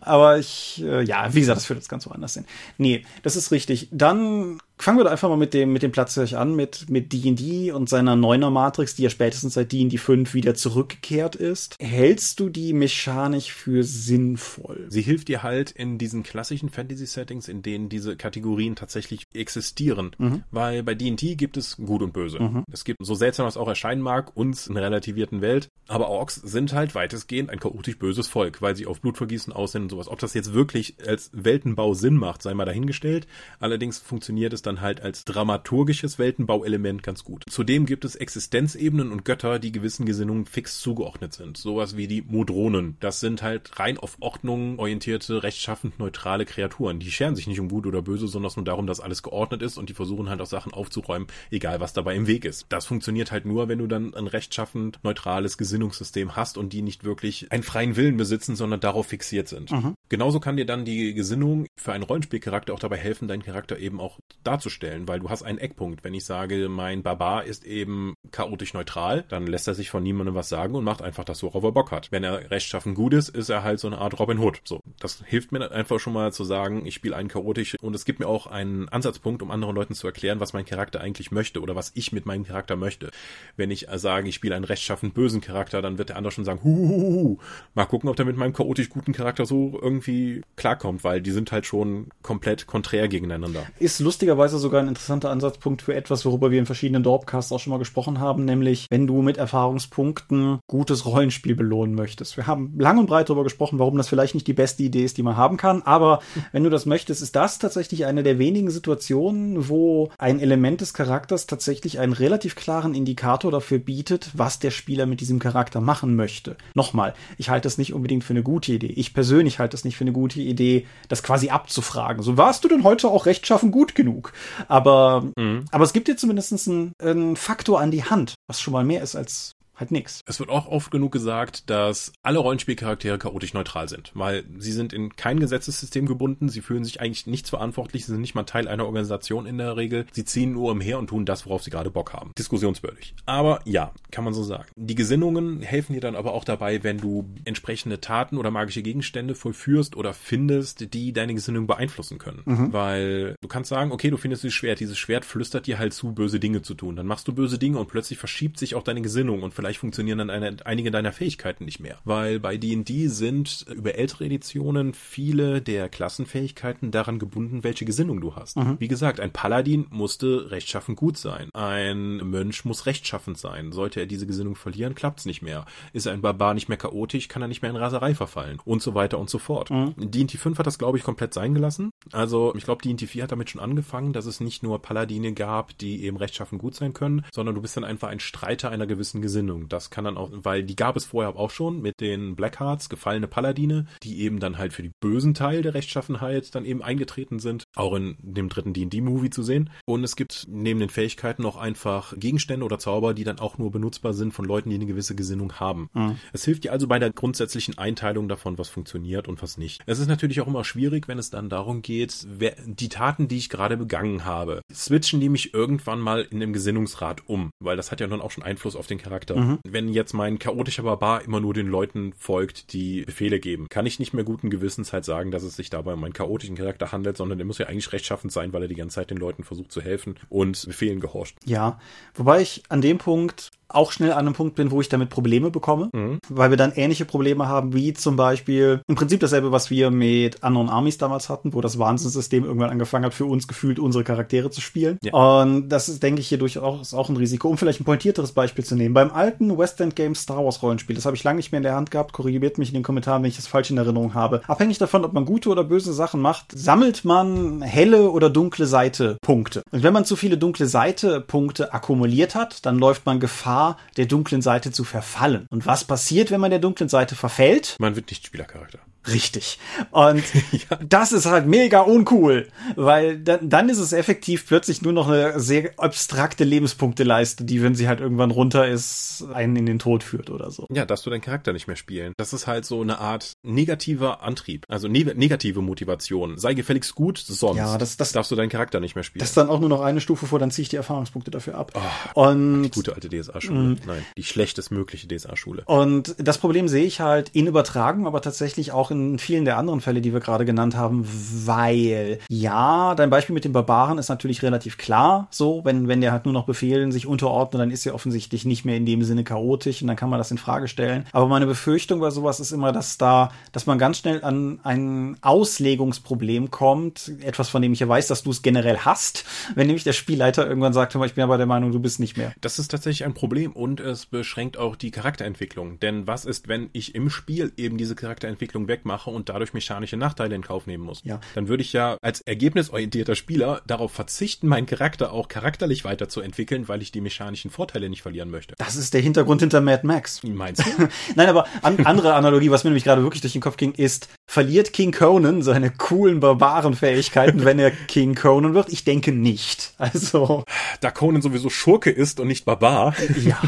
aber ich, äh, ja, wie gesagt, das führt uns ganz woanders hin. Nee, das ist richtig. Dann fangen wir doch einfach mal mit dem, mit dem Platzhirsch an, mit, mit D&D und seiner Neuner Matrix, die ja spätestens seit D&D 5 wieder zurückgekehrt ist. Hältst du die mechanisch für sinnvoll? Sie hilft dir halt in diesen klassischen Fantasy-Settings, in denen diese Kategorien tatsächlich existieren. Mhm. Weil bei D&D gibt es Gut und Böse. Mhm. Es gibt, so seltsam es auch erscheinen mag, uns in relativierten Welt, aber Orks sind halt weitestgehend ein chaotisch böses Volk, weil sie auf Blutvergießen aussehen und sowas. Ob das jetzt wirklich als Weltenbau Sinn macht, sei mal dahingestellt. Allerdings funktioniert es dann halt als dramaturgisches Weltenbauelement ganz gut. Zudem gibt es Existenzebenen und Götter, die gewissen Gesinnungen fix zugeordnet sind. Sowas wie die Modronen. Das sind halt rein auf Ordnung orientierte, rechtschaffend neutrale Kreaturen. Die scheren sich nicht um gut oder böse, sondern nur darum, dass alles geordnet ist und die versuchen halt auch Sachen aufzuräumen, egal was dabei im Weg ist. Das funktioniert halt nur, wenn du dann ein rechtschaffend neutrales Gesinnungssystem hast und die nicht wirklich einen freien Willen besitzen, sondern darauf fixiert sind. Mhm. Genauso kann dir dann die Gesinnung für einen Rollenspielcharakter auch dabei helfen, deinen Charakter eben auch darzustellen, weil du hast einen Eckpunkt. Wenn ich sage, mein Barbar ist eben chaotisch neutral, dann lässt er sich von niemandem was sagen und macht einfach das, worauf er Bock hat. Wenn er rechtschaffen gut ist, ist er halt so eine Art Robin Hood. So, das hilft mir einfach schon mal zu sagen, ich spiele einen chaotisch und es gibt mir auch einen Ansatzpunkt, um anderen Leuten zu erklären, was mein Charakter eigentlich möchte oder was ich mit meinem Charakter möchte. Wenn ich sage, ich spiele einen rechtschaffen bösen Charakter, dann wird der andere schon sagen, huhuhu. Mal gucken, ob der mit meinem chaotisch guten Charakter so irgendwie klarkommt, weil die sind halt schon komplett konträr gegeneinander. Ist lustigerweise sogar ein interessanter Ansatzpunkt für etwas, worüber wir in verschiedenen Dorpcasts auch schon mal gesprochen haben, nämlich wenn du mit Erfahrungspunkten gutes Rollenspiel belohnen möchtest. Wir haben lang und breit darüber gesprochen, warum das vielleicht nicht die beste Idee ist, die man haben kann, aber <laughs> wenn du das möchtest, ist das tatsächlich eine der wenigen Situationen, wo ein Element des Charakters tatsächlich einen relativ klaren Indikator dafür bietet, was der Spieler mit diesem Charakter machen möchte. Nochmal, ich halte das nicht unbedingt für eine gute Idee. Ich persönlich halte das nicht für eine gute Idee, das quasi abzufragen. So, warst du denn heute auch rechtschaffen gut genug? Aber, mhm. aber es gibt dir zumindest einen, einen Faktor an die Hand, was schon mal mehr ist als halt nix. Es wird auch oft genug gesagt, dass alle Rollenspielcharaktere chaotisch neutral sind, weil sie sind in kein Gesetzessystem gebunden, sie fühlen sich eigentlich nichts verantwortlich, sie sind nicht mal Teil einer Organisation in der Regel, sie ziehen nur umher und tun das, worauf sie gerade Bock haben. Diskussionswürdig. Aber ja, kann man so sagen. Die Gesinnungen helfen dir dann aber auch dabei, wenn du entsprechende Taten oder magische Gegenstände vollführst oder findest, die deine Gesinnung beeinflussen können. Mhm. Weil du kannst sagen, okay, du findest dieses Schwert, dieses Schwert flüstert dir halt zu, böse Dinge zu tun. Dann machst du böse Dinge und plötzlich verschiebt sich auch deine Gesinnung und vielleicht funktionieren dann eine, einige deiner Fähigkeiten nicht mehr. Weil bei D&D sind über ältere Editionen viele der Klassenfähigkeiten daran gebunden, welche Gesinnung du hast. Mhm. Wie gesagt, ein Paladin musste rechtschaffend gut sein. Ein Mönch muss rechtschaffend sein. Sollte er diese Gesinnung verlieren, klappt's nicht mehr. Ist ein Barbar nicht mehr chaotisch, kann er nicht mehr in Raserei verfallen. Und so weiter und so fort. Mhm. D&D 5 hat das, glaube ich, komplett sein gelassen. Also, ich glaube, D&D 4 hat damit schon angefangen, dass es nicht nur Paladine gab, die eben rechtschaffend gut sein können, sondern du bist dann einfach ein Streiter einer gewissen Gesinnung. Das kann dann auch, weil die gab es vorher auch schon mit den Blackhearts, gefallene Paladine, die eben dann halt für die bösen Teil der Rechtschaffenheit dann eben eingetreten sind, auch in dem dritten D&D-Movie zu sehen. Und es gibt neben den Fähigkeiten auch einfach Gegenstände oder Zauber, die dann auch nur benutzbar sind von Leuten, die eine gewisse Gesinnung haben. Mhm. Es hilft dir also bei der grundsätzlichen Einteilung davon, was funktioniert und was nicht. Es ist natürlich auch immer schwierig, wenn es dann darum geht, wer, die Taten, die ich gerade begangen habe, switchen die mich irgendwann mal in dem Gesinnungsrat um, weil das hat ja dann auch schon Einfluss auf den Charakter. Mhm. Wenn wenn jetzt mein chaotischer Barbar immer nur den Leuten folgt, die Befehle geben, kann ich nicht mehr guten Gewissens halt sagen, dass es sich dabei um einen chaotischen Charakter handelt, sondern der muss ja eigentlich rechtschaffend sein, weil er die ganze Zeit den Leuten versucht zu helfen und Befehlen gehorcht. Ja, wobei ich an dem Punkt auch schnell an einem Punkt bin, wo ich damit Probleme bekomme, mhm. weil wir dann ähnliche Probleme haben, wie zum Beispiel im Prinzip dasselbe, was wir mit anderen Armies damals hatten, wo das Wahnsinnssystem irgendwann angefangen hat, für uns gefühlt unsere Charaktere zu spielen. Ja. Und das ist, denke ich, hier durchaus auch ein Risiko, um vielleicht ein pointierteres Beispiel zu nehmen. Beim alten West End Game Star Wars Rollenspiel, das habe ich lange nicht mehr in der Hand gehabt, korrigiert mich in den Kommentaren, wenn ich das falsch in Erinnerung habe. Abhängig davon, ob man gute oder böse Sachen macht, sammelt man helle oder dunkle Seite Punkte. Und wenn man zu viele dunkle Seite Punkte akkumuliert hat, dann läuft man Gefahr, der dunklen Seite zu verfallen. Und was passiert, wenn man der dunklen Seite verfällt? Man wird nicht Spielercharakter. Richtig. Und <laughs> ja. das ist halt mega uncool, weil dann, dann ist es effektiv plötzlich nur noch eine sehr abstrakte Lebenspunkteleiste, die, wenn sie halt irgendwann runter ist, einen in den Tod führt oder so. Ja, darfst du deinen Charakter nicht mehr spielen. Das ist halt so eine Art negativer Antrieb, also ne negative Motivation. Sei gefälligst gut, sonst ja, das, das, darfst du deinen Charakter nicht mehr spielen. Das ist dann auch nur noch eine Stufe vor, dann ziehe ich die Erfahrungspunkte dafür ab. Oh, und die gute alte DSA-Schule. Mm. Nein, die schlechtestmögliche DSA-Schule. Und das Problem sehe ich halt in Übertragung, aber tatsächlich auch in vielen der anderen Fälle, die wir gerade genannt haben, weil ja, dein Beispiel mit den Barbaren ist natürlich relativ klar. So, wenn, wenn der halt nur noch Befehlen sich unterordnet, dann ist er offensichtlich nicht mehr in dem Sinne chaotisch und dann kann man das in Frage stellen. Aber meine Befürchtung bei sowas ist immer, dass da, dass man ganz schnell an ein Auslegungsproblem kommt. Etwas, von dem ich ja weiß, dass du es generell hast. Wenn nämlich der Spielleiter irgendwann sagt, ich bin aber der Meinung, du bist nicht mehr. Das ist tatsächlich ein Problem und es beschränkt auch die Charakterentwicklung. Denn was ist, wenn ich im Spiel eben diese Charakterentwicklung weg wegmache und dadurch mechanische Nachteile in Kauf nehmen muss. Ja. Dann würde ich ja als ergebnisorientierter Spieler darauf verzichten, meinen Charakter auch charakterlich weiterzuentwickeln, weil ich die mechanischen Vorteile nicht verlieren möchte. Das ist der Hintergrund hinter Mad Max. Meinst du? <laughs> Nein, aber an, andere Analogie, was mir nämlich gerade wirklich durch den Kopf ging, ist, verliert King Conan seine coolen Barbarenfähigkeiten, wenn er King Conan wird? Ich denke nicht. Also. Da Conan sowieso Schurke ist und nicht Barbar. Ja.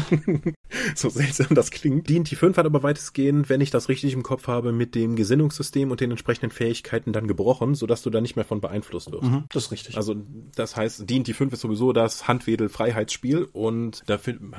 <laughs> so seltsam das klingt. Dient die 5 hat aber weitestgehend, wenn ich das richtig im Kopf habe, mit dem Gesinnungssystem und den entsprechenden Fähigkeiten dann gebrochen, sodass du da nicht mehr von beeinflusst wirst. Mhm, das ist richtig. Also das heißt, Dient die 5 ist sowieso das Handwedel-Freiheitsspiel und da,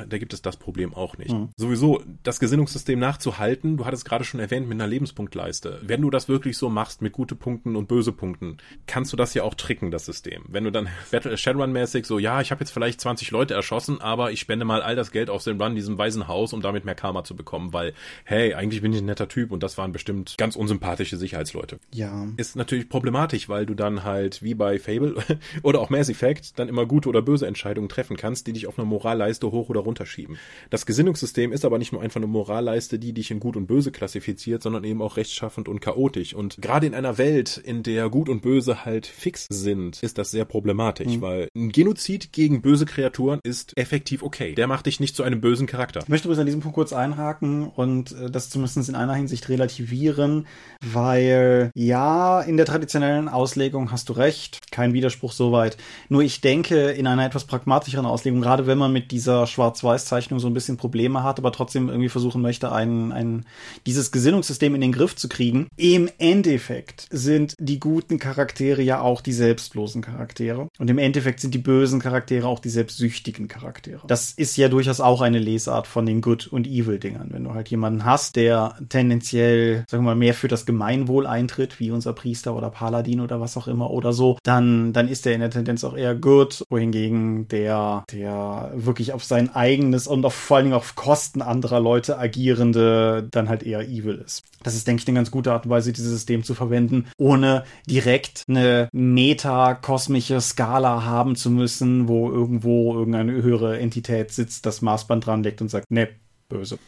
da gibt es das Problem auch nicht. Mhm. Sowieso, das Gesinnungssystem nachzuhalten, du hattest gerade schon erwähnt, mit einer Lebenspunktleiste. Wenn du das wirklich so machst, mit gute Punkten und böse Punkten, kannst du das ja auch tricken, das System. Wenn du dann <laughs> Shadowrun-mäßig so, ja, ich habe jetzt vielleicht 20 Leute erschossen, aber ich spende mal all das Geld auf den Run diesem Waisenhaus, um damit mehr Karma zu bekommen, weil, hey, eigentlich bin ich ein netter Typ und das waren bestimmt ganz unsympathische Sicherheitsleute. Ja. Ist natürlich problematisch, weil du dann halt wie bei Fable <laughs> oder auch Mass Effect dann immer gute oder böse Entscheidungen treffen kannst, die dich auf einer Moralleiste hoch oder runter schieben. Das Gesinnungssystem ist aber nicht nur einfach eine Moralleiste, die dich in gut und böse klassifiziert, sondern eben auch rechtschaffend und chaotisch. Und gerade in einer Welt, in der gut und böse halt fix sind, ist das sehr problematisch, mhm. weil ein Genozid gegen böse Kreaturen ist effektiv okay. Der macht dich nicht zu einem bösen Charakter. Ich möchte übrigens an diesem Punkt kurz einhaken und äh, das zumindest in einer Hinsicht relativieren, weil ja, in der traditionellen Auslegung hast du recht, kein Widerspruch soweit. Nur ich denke, in einer etwas pragmatischeren Auslegung, gerade wenn man mit dieser Schwarz-Weiß-Zeichnung so ein bisschen Probleme hat, aber trotzdem irgendwie versuchen möchte, ein, ein, dieses Gesinnungssystem in den Griff zu kriegen, im Endeffekt sind die guten Charaktere ja auch die selbstlosen Charaktere. Und im Endeffekt sind die bösen Charaktere auch die selbstsüchtigen Charaktere. Das ist ja durchaus auch eine Lesart von den Good- und Evil-Dingern. Wenn du halt jemanden hast, der tendenziell, sagen wir mal, mehr für das Gemeinwohl eintritt, wie unser Priester oder Paladin oder was auch immer oder so, dann, dann ist der in der Tendenz auch eher good, wohingegen der, der wirklich auf sein eigenes und auf, vor allen Dingen auf Kosten anderer Leute agierende dann halt eher evil ist. Das ist, denke ich, eine ganz gute Art und Weise, dieses System zu verwenden, ohne direkt eine meta-kosmische Skala haben zu müssen, wo irgendwo irgendeine höhere Entität sitzt, das Maßband dran legt und sagt, ne, böse.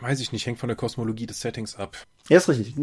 Weiß ich nicht, hängt von der Kosmologie des Settings ab. Ja, ist richtig.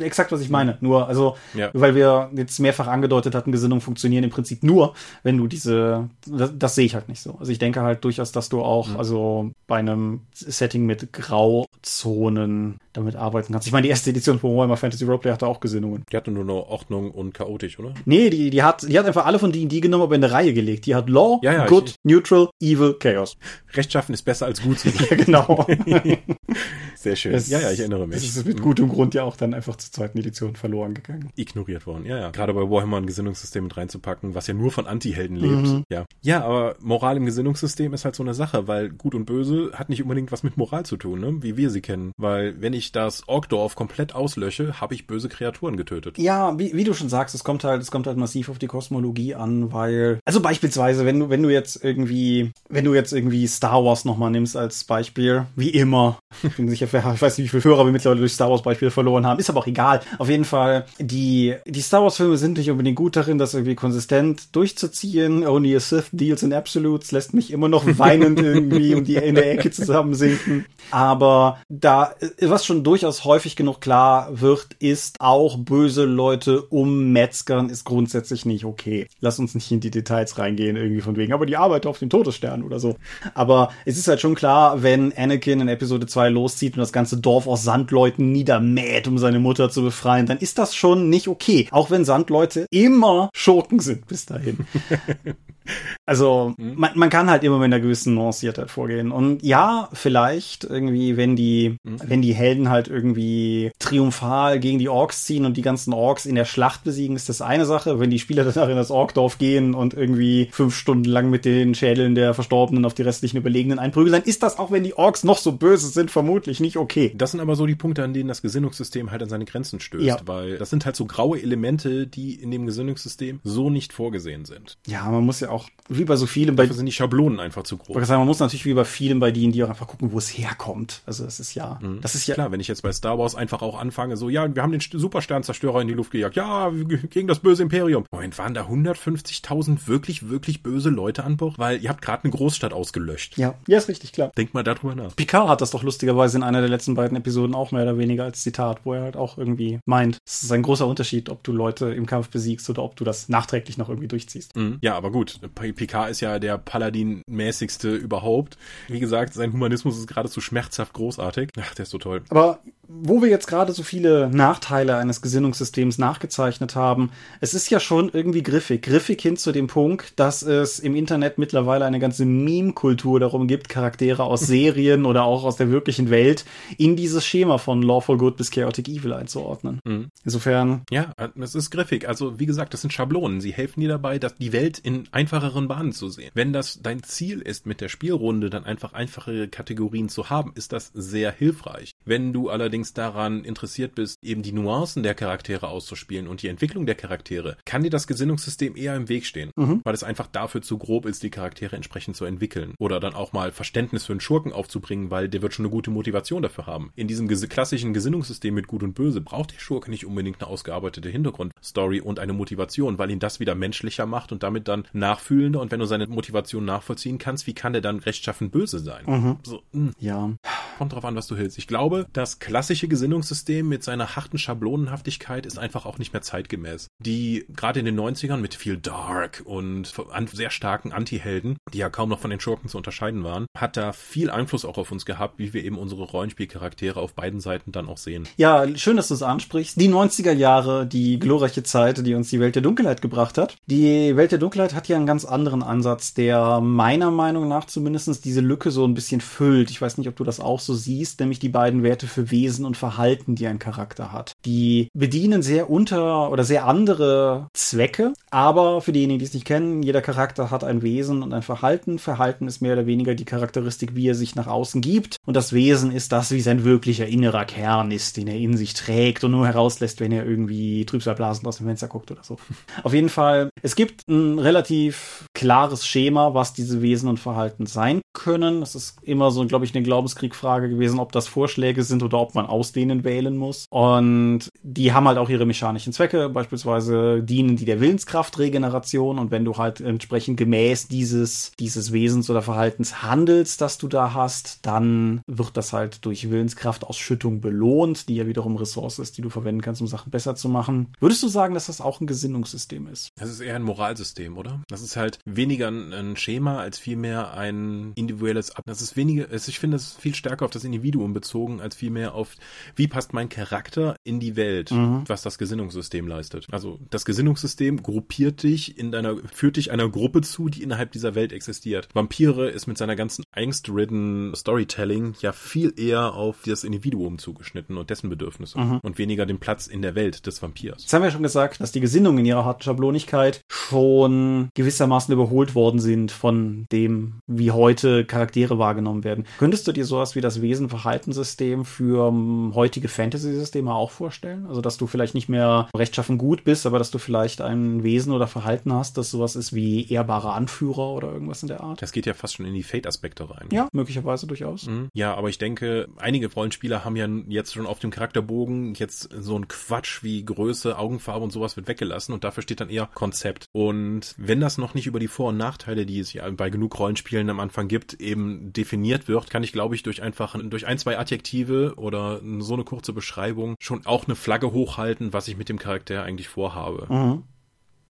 Exakt, was ich meine. Nur, also, ja. weil wir jetzt mehrfach angedeutet hatten, Gesinnungen funktionieren im Prinzip nur, wenn du diese, das, das sehe ich halt nicht so. Also ich denke halt durchaus, dass du auch, mhm. also bei einem Setting mit Grauzonen damit arbeiten kannst. Ich meine, die erste Edition von Warhammer Fantasy Roleplay hatte auch Gesinnungen. Die hatte nur noch Ordnung und chaotisch, oder? Nee, die, die hat, die hat einfach alle von denen, die genommen, aber in eine Reihe gelegt. Die hat Law, ja, ja, Good, ich, Neutral, Evil, Chaos. Rechtschaffen ist besser als gut. <laughs> ja, genau. <laughs> <laughs> Sehr schön. Es, ja, ja, ich erinnere mich. Es ist mit gutem Grund ja auch dann einfach zur zweiten Edition verloren gegangen. Ignoriert worden, ja, ja. Gerade bei Warhammer ein Gesinnungssystem mit reinzupacken, was ja nur von Anti-Helden lebt. Mhm. Ja. Ja, aber Moral im Gesinnungssystem ist halt so eine Sache, weil Gut und Böse hat nicht unbedingt was mit Moral zu tun, ne? wie wir sie kennen. Weil wenn ich das Orkdorf komplett auslösche, habe ich böse Kreaturen getötet. Ja, wie, wie du schon sagst, es kommt halt, es kommt halt massiv auf die Kosmologie an, weil, also beispielsweise, wenn du, wenn du jetzt irgendwie, wenn du jetzt irgendwie Star Wars nochmal nimmst als Beispiel, wie immer, ich bin sicher, ich weiß nicht, wie viele Hörer wir mittlerweile durch Star Wars Beispiele verloren haben, ist aber auch egal. Auf jeden Fall, die, die Star Wars Filme sind nicht unbedingt gut darin, das irgendwie konsistent durchzuziehen. Only a Sith deals in absolutes lässt mich immer noch weinend <laughs> irgendwie um die in der Ecke zusammensinken. Aber da, was schon durchaus häufig genug klar wird, ist auch böse Leute ummetzgern ist grundsätzlich nicht okay. Lass uns nicht in die Details reingehen irgendwie von wegen, aber die Arbeit auf den Todesstern oder so. Aber es ist halt schon klar, wenn Anakin in Episode 2 loszieht und das ganze Dorf aus Sandleuten niedermäht, um seine Mutter zu befreien, dann ist das schon nicht okay. Auch wenn Sandleute immer Schurken sind bis dahin. <laughs> Also mhm. man, man kann halt immer mit einer gewissen Nuanciertheit vorgehen. Und ja, vielleicht irgendwie, wenn die, mhm. wenn die Helden halt irgendwie triumphal gegen die Orks ziehen und die ganzen Orks in der Schlacht besiegen, ist das eine Sache. Wenn die Spieler danach in das Orkdorf gehen und irgendwie fünf Stunden lang mit den Schädeln der Verstorbenen auf die restlichen Überlegenen einprügeln, dann ist das auch, wenn die Orks noch so böse sind, vermutlich nicht okay. Das sind aber so die Punkte, an denen das Gesinnungssystem halt an seine Grenzen stößt, ja. weil das sind halt so graue Elemente, die in dem Gesinnungssystem so nicht vorgesehen sind. Ja, man muss ja auch wie bei so vielen bei Dafür sind die Schablonen einfach zu groß. Sagen, man muss natürlich wie bei vielen bei denen, die auch einfach gucken, wo es herkommt. Also es ist ja, mhm. das ist ja klar. Wenn ich jetzt bei Star Wars einfach auch anfange, so ja, wir haben den Supersternzerstörer in die Luft gejagt, ja, gegen das böse Imperium. Moment, waren da 150.000 wirklich, wirklich böse Leute an Bord? Weil ihr habt gerade eine Großstadt ausgelöscht. Ja, ja, ist richtig, klar. Denk mal darüber nach. Picard hat das doch lustigerweise in einer der letzten beiden Episoden auch mehr oder weniger als Zitat, wo er halt auch irgendwie meint, es ist ein großer Unterschied, ob du Leute im Kampf besiegst oder ob du das nachträglich noch irgendwie durchziehst. Mhm. Ja, aber gut, Picard ist ja der Paladin-mäßigste überhaupt. Wie gesagt, sein Humanismus ist geradezu schmerzhaft großartig. Ach, der ist so toll. Aber wo wir jetzt gerade so viele Nachteile eines Gesinnungssystems nachgezeichnet haben, es ist ja schon irgendwie griffig. Griffig hin zu dem Punkt, dass es im Internet mittlerweile eine ganze Meme-Kultur darum gibt, Charaktere aus <laughs> Serien oder auch aus der wirklichen Welt in dieses Schema von Lawful Good bis Chaotic Evil einzuordnen. Mhm. Insofern. Ja, es ist griffig. Also, wie gesagt, das sind Schablonen. Sie helfen dir dabei, dass die Welt in einfacheren Bahnen zu sehen. Wenn das dein Ziel ist, mit der Spielrunde dann einfach einfache Kategorien zu haben, ist das sehr hilfreich. Wenn du allerdings daran interessiert bist, eben die Nuancen der Charaktere auszuspielen und die Entwicklung der Charaktere, kann dir das Gesinnungssystem eher im Weg stehen, mhm. weil es einfach dafür zu grob ist, die Charaktere entsprechend zu entwickeln. Oder dann auch mal Verständnis für einen Schurken aufzubringen, weil der wird schon eine gute Motivation dafür haben. In diesem klassischen Gesinnungssystem mit Gut und Böse braucht der Schurke nicht unbedingt eine ausgearbeitete Hintergrundstory und eine Motivation, weil ihn das wieder menschlicher macht und damit dann nachfühlender. Und wenn du seine Motivation nachvollziehen kannst, wie kann der dann rechtschaffend böse sein? Mhm. So, mh. ja. Kommt drauf an, was du hältst. Ich glaube, das klassische Gesinnungssystem mit seiner harten Schablonenhaftigkeit ist einfach auch nicht mehr zeitgemäß. Die gerade in den 90ern mit viel Dark und sehr starken Anti-Helden, die ja kaum noch von den Schurken zu unterscheiden waren, hat da viel Einfluss auch auf uns gehabt, wie wir eben unsere Rollenspielcharaktere auf beiden Seiten dann auch sehen. Ja, schön, dass du es ansprichst. Die 90er Jahre, die glorreiche Zeit, die uns die Welt der Dunkelheit gebracht hat. Die Welt der Dunkelheit hat ja einen ganz anderen Ansatz, der meiner Meinung nach zumindest diese Lücke so ein bisschen füllt. Ich weiß nicht, ob du das auch so siehst, nämlich die beiden Werte für Wesen und Verhalten, die ein Charakter hat. Die bedienen sehr unter oder sehr andere Zwecke, aber für diejenigen, die es nicht kennen, jeder Charakter hat ein Wesen und ein Verhalten. Verhalten ist mehr oder weniger die Charakteristik, wie er sich nach außen gibt und das Wesen ist das, wie sein wirklicher innerer Kern ist, den er in sich trägt und nur herauslässt, wenn er irgendwie Trübsalblasen aus dem Fenster guckt oder so. <laughs> Auf jeden Fall, es gibt ein relativ klares Schema, was diese Wesen und Verhalten sein können. Das ist immer so, glaube ich, eine Glaubenskriegfrage gewesen, ob das Vorschläge sind oder ob man aus denen wählen muss. Und die haben halt auch ihre mechanischen Zwecke. Beispielsweise dienen die der Willenskraftregeneration. Und wenn du halt entsprechend gemäß dieses, dieses Wesens oder Verhaltens handelst, das du da hast, dann wird das halt durch Willenskraftausschüttung belohnt, die ja wiederum Ressource ist, die du verwenden kannst, um Sachen besser zu machen. Würdest du sagen, dass das auch ein Gesinnungssystem ist? Das ist eher ein Moralsystem, oder? Das ist halt weniger ein Schema als vielmehr ein individuelles Ab. Das ist weniger, ich finde, ist viel stärker auf das Individuum bezogen, als vielmehr auf, wie passt mein Charakter in die Welt, mhm. was das Gesinnungssystem leistet. Also das Gesinnungssystem gruppiert dich in deiner, führt dich einer Gruppe zu, die innerhalb dieser Welt existiert. Vampire ist mit seiner ganzen angstridden Storytelling ja viel eher auf das Individuum zugeschnitten und dessen Bedürfnisse mhm. und weniger den Platz in der Welt des Vampirs. Jetzt haben wir ja schon gesagt, dass die Gesinnungen in ihrer harten Schablonigkeit schon gewissermaßen überholt worden sind von dem, wie heute Charaktere wahrgenommen werden. Könntest du dir sowas wie das Wesen-Verhaltenssystem für um, heutige Fantasy-Systeme auch vorstellen? Also, dass du vielleicht nicht mehr rechtschaffen gut bist, aber dass du vielleicht ein Wesen oder Verhalten hast, das sowas ist wie ehrbarer Anführer oder irgendwas in der Art? Das geht ja fast schon in die Fate-Aspekte rein. Ja, möglicherweise durchaus. Mhm. Ja, aber ich denke, einige Rollenspieler haben ja jetzt schon auf dem Charakterbogen jetzt so ein Quatsch wie Größe, Augenfarbe und sowas wird weggelassen und dafür steht dann eher Konzept. Und wenn das noch nicht über die Vor- und Nachteile, die es ja bei genug Rollenspielen am Anfang gibt, eben definiert wird, kann ich, glaube ich, durch einfach, durch ein, zwei Adjektive oder so eine kurze Beschreibung schon auch eine Flagge hochhalten, was ich mit dem Charakter eigentlich vorhabe. Mhm.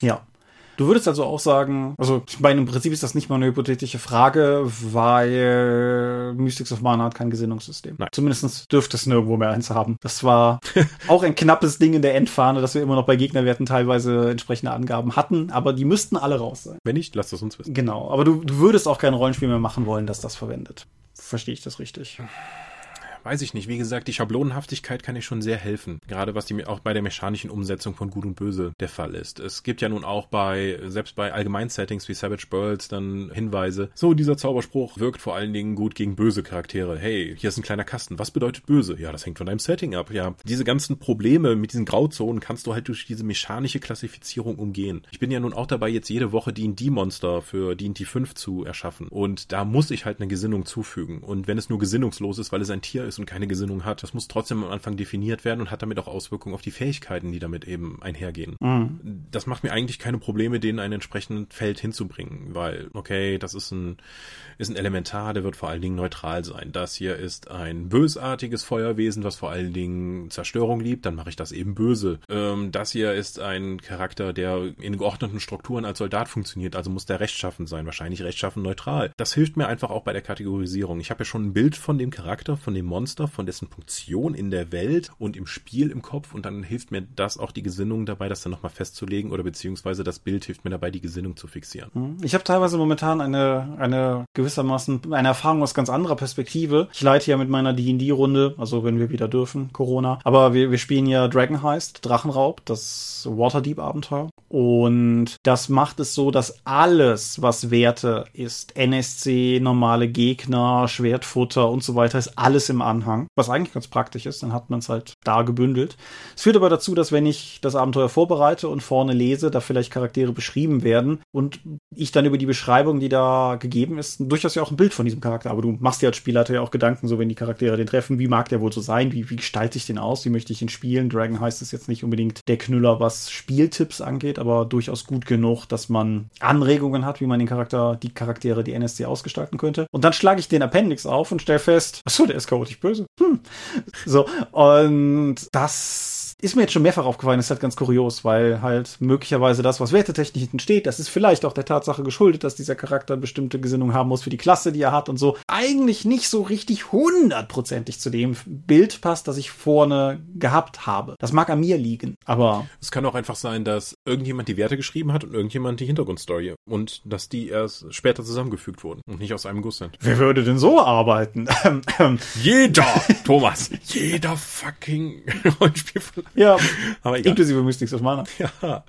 Ja. Du würdest also auch sagen, also ich meine, im Prinzip ist das nicht mal eine hypothetische Frage, weil Mystics of Mana hat kein Gesinnungssystem. Nein. Zumindest dürfte es nirgendwo mehr eins haben. Das war <laughs> auch ein knappes Ding in der Endfahne, dass wir immer noch bei Gegnerwerten teilweise entsprechende Angaben hatten, aber die müssten alle raus sein. Wenn nicht, lass das uns wissen. Genau, aber du, du würdest auch kein Rollenspiel mehr machen wollen, das das verwendet. Verstehe ich das richtig? Weiß ich nicht. Wie gesagt, die Schablonenhaftigkeit kann ich schon sehr helfen. Gerade was die auch bei der mechanischen Umsetzung von Gut und Böse der Fall ist. Es gibt ja nun auch bei, selbst bei Allgemeinsettings wie Savage Worlds dann Hinweise. So, dieser Zauberspruch wirkt vor allen Dingen gut gegen böse Charaktere. Hey, hier ist ein kleiner Kasten. Was bedeutet böse? Ja, das hängt von deinem Setting ab. Ja, diese ganzen Probleme mit diesen Grauzonen kannst du halt durch diese mechanische Klassifizierung umgehen. Ich bin ja nun auch dabei, jetzt jede Woche D&D-Monster für D&D 5 zu erschaffen. Und da muss ich halt eine Gesinnung zufügen. Und wenn es nur gesinnungslos ist, weil es ein Tier ist und keine Gesinnung hat, das muss trotzdem am Anfang definiert werden und hat damit auch Auswirkungen auf die Fähigkeiten, die damit eben einhergehen. Mhm. Das macht mir eigentlich keine Probleme, denen ein entsprechendes Feld hinzubringen, weil, okay, das ist ein, ist ein Elementar, der wird vor allen Dingen neutral sein. Das hier ist ein bösartiges Feuerwesen, was vor allen Dingen Zerstörung liebt, dann mache ich das eben böse. Ähm, das hier ist ein Charakter, der in geordneten Strukturen als Soldat funktioniert, also muss der rechtschaffen sein, wahrscheinlich rechtschaffen neutral. Das hilft mir einfach auch bei der Kategorisierung. Ich habe ja schon ein Bild von dem Charakter, von dem Monster, von dessen Funktion in der Welt und im Spiel im Kopf und dann hilft mir das auch die Gesinnung dabei, das dann nochmal festzulegen oder beziehungsweise das Bild hilft mir dabei, die Gesinnung zu fixieren. Mhm. Ich habe teilweise momentan eine, eine gewissermaßen eine Erfahrung aus ganz anderer Perspektive. Ich leite ja mit meiner D&D-Runde, also wenn wir wieder dürfen, Corona, aber wir, wir spielen ja Dragon Heist, Drachenraub, das Waterdeep-Abenteuer und das macht es so, dass alles, was Werte ist, NSC, normale Gegner, Schwertfutter und so weiter, ist alles im Anhang, was eigentlich ganz praktisch ist, dann hat man es halt da gebündelt. Es führt aber dazu, dass wenn ich das Abenteuer vorbereite und vorne lese, da vielleicht Charaktere beschrieben werden und ich dann über die Beschreibung, die da gegeben ist, durchaus ja auch ein Bild von diesem Charakter, aber du machst dir als Spielleiter ja auch Gedanken, so wenn die Charaktere den treffen, wie mag der wohl so sein, wie, wie gestalte ich den aus, wie möchte ich ihn spielen. Dragon heißt es jetzt nicht unbedingt der Knüller, was Spieltipps angeht, aber durchaus gut genug, dass man Anregungen hat, wie man den Charakter, die Charaktere, die NSC ausgestalten könnte. Und dann schlage ich den Appendix auf und stelle fest, achso, der ist chaotisch böse. Hm. So, und das ist mir jetzt schon mehrfach aufgefallen, ist halt ganz kurios, weil halt möglicherweise das, was wertetechnisch hinten steht, das ist vielleicht auch der Tatsache geschuldet, dass dieser Charakter bestimmte Gesinnung haben muss für die Klasse, die er hat und so, eigentlich nicht so richtig hundertprozentig zu dem Bild passt, das ich vorne gehabt habe. Das mag an mir liegen, aber. Es kann auch einfach sein, dass irgendjemand die Werte geschrieben hat und irgendjemand die Hintergrundstory und dass die erst später zusammengefügt wurden und nicht aus einem Guss sind. Wer würde denn so arbeiten? <laughs> jeder, Thomas, jeder fucking <laughs> Rollenspiel ja, <laughs> aber egal. Inklusive Mystics of Mana. Ja.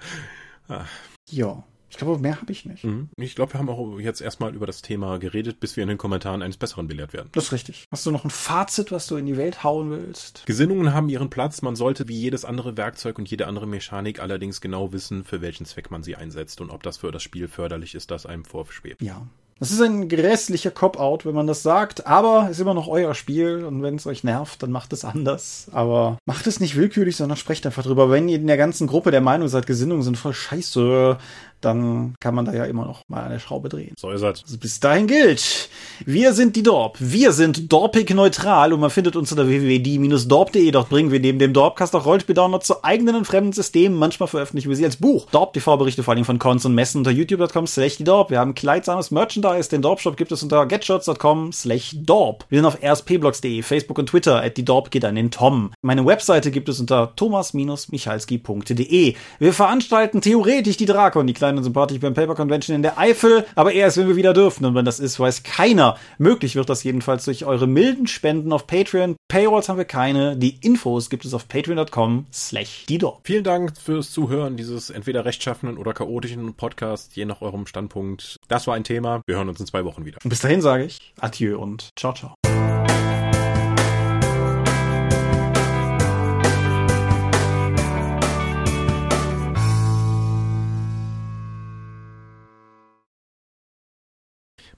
Ah. Ja. Ich glaube, mehr habe ich nicht. Mhm. Ich glaube, wir haben auch jetzt erstmal über das Thema geredet, bis wir in den Kommentaren eines Besseren belehrt werden. Das ist richtig. Hast du noch ein Fazit, was du in die Welt hauen willst? Gesinnungen haben ihren Platz. Man sollte wie jedes andere Werkzeug und jede andere Mechanik allerdings genau wissen, für welchen Zweck man sie einsetzt und ob das für das Spiel förderlich ist, das einem vorschwebt. Ja. Das ist ein grässlicher Cop-Out, wenn man das sagt, aber ist immer noch euer Spiel und wenn es euch nervt, dann macht es anders. Aber macht es nicht willkürlich, sondern sprecht einfach drüber. Wenn ihr in der ganzen Gruppe der Meinung seid, Gesinnungen sind voll scheiße, dann kann man da ja immer noch mal eine Schraube drehen. So ist es. Also bis dahin gilt, wir sind die Dorp. Wir sind dorpig neutral und man findet uns unter www.die-dorp.de. Dort bringen wir neben dem Dorpcast auch Rollspiel-Downloads zu eigenen und fremden Systemen. Manchmal veröffentlichen wir sie als Buch. Dorp TV-Berichte vor allem von Cons und Messen unter youtube.com slash die Dorp. Wir haben kleidsames Merchandise. Den Dorp-Shop gibt es unter getshots.com slash Dorp. Wir sind auf rspblogs.de, Facebook und Twitter. At die Dorp geht an den Tom. Meine Webseite gibt es unter thomas-michalski.de. Wir veranstalten theoretisch die Drakon, die kleine klein und sympathisch beim Paper Convention in der Eifel, aber erst, wenn wir wieder dürfen. Und wenn das ist, weiß keiner. Möglich wird das jedenfalls durch eure milden Spenden auf Patreon. Paywalls haben wir keine. Die Infos gibt es auf patreon.com slash dido. Vielen Dank fürs Zuhören dieses entweder rechtschaffenden oder chaotischen Podcasts, je nach eurem Standpunkt. Das war ein Thema. Wir hören uns in zwei Wochen wieder. Und bis dahin sage ich Adieu und ciao, ciao.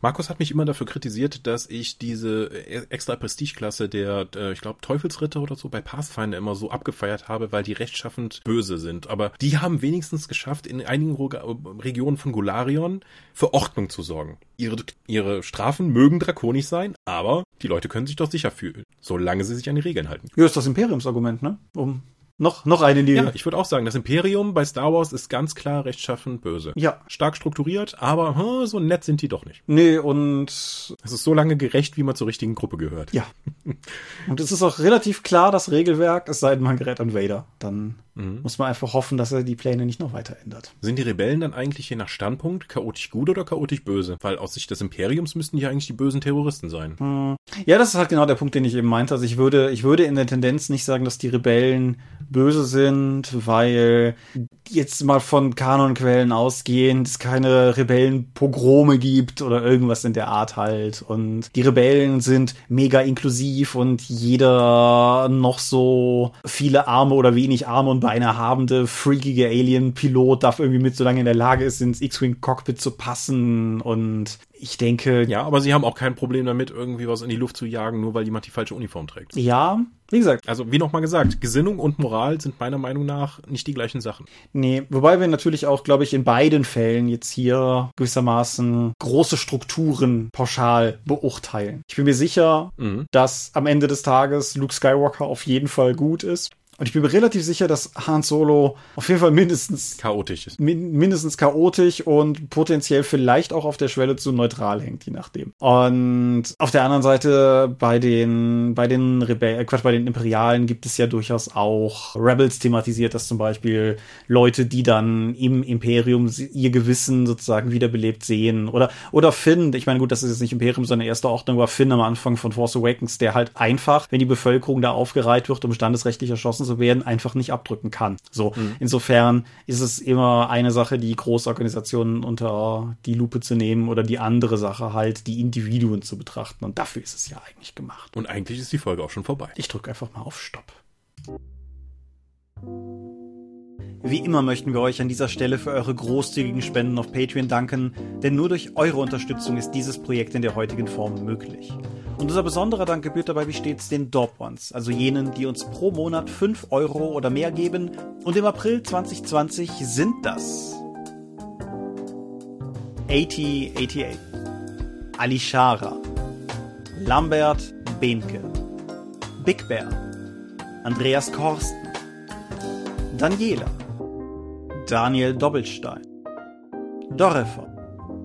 Markus hat mich immer dafür kritisiert, dass ich diese äh, extra Prestigeklasse der, äh, ich glaube, Teufelsritter oder so bei Pathfinder immer so abgefeiert habe, weil die rechtschaffend böse sind. Aber die haben wenigstens geschafft, in einigen Regionen von Golarion für Ordnung zu sorgen. Ihre, ihre Strafen mögen drakonisch sein, aber die Leute können sich doch sicher fühlen, solange sie sich an die Regeln halten. Ja, ist das Imperiumsargument, ne? Um noch, noch eine Linie. Ja, ich würde auch sagen, das Imperium bei Star Wars ist ganz klar rechtschaffend böse. Ja. Stark strukturiert, aber hm, so nett sind die doch nicht. Nee, und es ist so lange gerecht, wie man zur richtigen Gruppe gehört. Ja. <laughs> und es ist auch relativ klar, das Regelwerk, es sei denn, man gerät an Vader. Dann Mhm. Muss man einfach hoffen, dass er die Pläne nicht noch weiter ändert. Sind die Rebellen dann eigentlich je nach Standpunkt chaotisch gut oder chaotisch böse? Weil aus Sicht des Imperiums müssten die eigentlich die bösen Terroristen sein. Mhm. Ja, das ist halt genau der Punkt, den ich eben meinte. Also ich würde, ich würde in der Tendenz nicht sagen, dass die Rebellen böse sind, weil jetzt mal von Kanonquellen ausgehend es keine Rebellenpogrome gibt oder irgendwas in der Art halt. Und die Rebellen sind mega inklusiv und jeder noch so viele Arme oder wenig Arme und Beine habende, freakige Alien-Pilot darf irgendwie mit, solange in der Lage ist, ins X-Wing-Cockpit zu passen und ich denke. Ja, aber sie haben auch kein Problem damit, irgendwie was in die Luft zu jagen, nur weil jemand die falsche Uniform trägt. Ja, wie gesagt. Also, wie nochmal gesagt, Gesinnung und Moral sind meiner Meinung nach nicht die gleichen Sachen. Nee, wobei wir natürlich auch, glaube ich, in beiden Fällen jetzt hier gewissermaßen große Strukturen pauschal beurteilen. Ich bin mir sicher, mhm. dass am Ende des Tages Luke Skywalker auf jeden Fall gut ist. Und ich bin mir relativ sicher, dass Han Solo auf jeden Fall mindestens chaotisch ist. Min mindestens chaotisch und potenziell vielleicht auch auf der Schwelle zu neutral hängt, je nachdem. Und auf der anderen Seite bei den bei den Rebellen, äh, Quatsch, bei den Imperialen gibt es ja durchaus auch Rebels thematisiert, dass zum Beispiel Leute, die dann im Imperium ihr Gewissen sozusagen wiederbelebt sehen oder oder Finn, ich meine gut, das ist jetzt nicht Imperium, sondern erste Ordnung, war Finn am Anfang von Force Awakens, der halt einfach, wenn die Bevölkerung da aufgereiht wird, um standesrechtlich erschossen zu werden, einfach nicht abdrücken kann. So, mhm. insofern ist es immer eine Sache, die Großorganisationen unter die Lupe zu nehmen oder die andere Sache halt, die Individuen zu betrachten. Und dafür ist es ja eigentlich gemacht. Und eigentlich ist die Folge auch schon vorbei. Ich drücke einfach mal auf Stopp. Wie immer möchten wir euch an dieser Stelle für eure großzügigen Spenden auf Patreon danken, denn nur durch eure Unterstützung ist dieses Projekt in der heutigen Form möglich. Und unser besonderer Dank gebührt dabei wie stets den Dorp Ones, also jenen, die uns pro Monat 5 Euro oder mehr geben. Und im April 2020 sind das 8088, Alishara, Lambert Behnke, Big Bear, Andreas Korsten, Daniela, Daniel Doppelstein, Dorefer,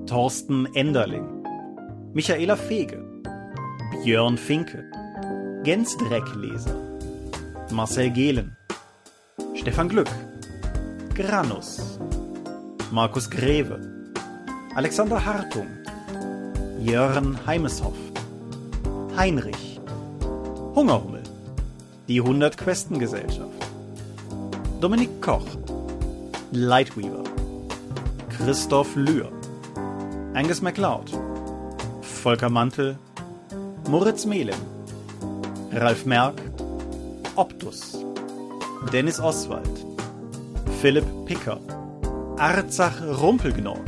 Thorsten Enderling, Michaela Fege, Björn Finke, Gensdreckleser, Marcel Gehlen, Stefan Glück, Granus, Markus Greve, Alexander Hartung, Jörn Heimeshoff, Heinrich, Hungerhummel, die 100 Questen Gesellschaft, Dominik Koch, Lightweaver, Christoph Lühr, Angus MacLeod, Volker Mantel, Moritz Melem, Ralf Merck, Optus, Dennis Oswald, Philipp Picker, Arzach Rumpelgnorg,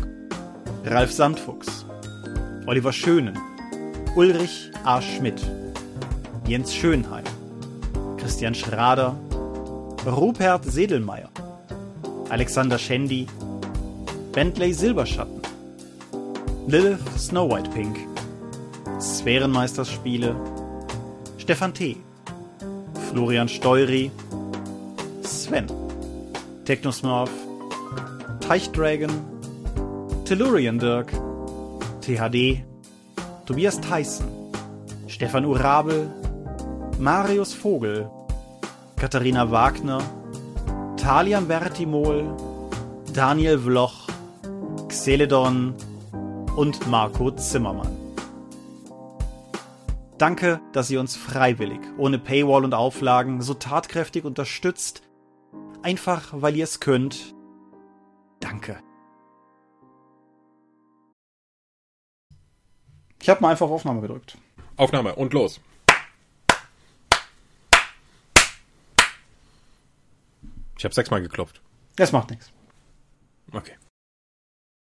Ralf Sandfuchs, Oliver Schönen, Ulrich A. Schmidt, Jens Schönheim, Christian Schrader, Rupert Sedelmeier, Alexander Schendi, Bentley Silberschatten, Lilith Snow White Pink, Sphärenmeisterspiele, Stefan T., Florian Steury, Sven, Technosmurf, Teichdragon, Tellurian Dirk, THD, Tobias Tyson, Stefan Urabel, Marius Vogel, Katharina Wagner, Talian Vertimol, Daniel Vloch, Xeledon. Und Marco Zimmermann. Danke, dass ihr uns freiwillig, ohne Paywall und Auflagen, so tatkräftig unterstützt. Einfach, weil ihr es könnt. Danke. Ich habe mal einfach auf Aufnahme gedrückt. Aufnahme und los. Ich habe sechsmal geklopft. Das macht nichts. Okay.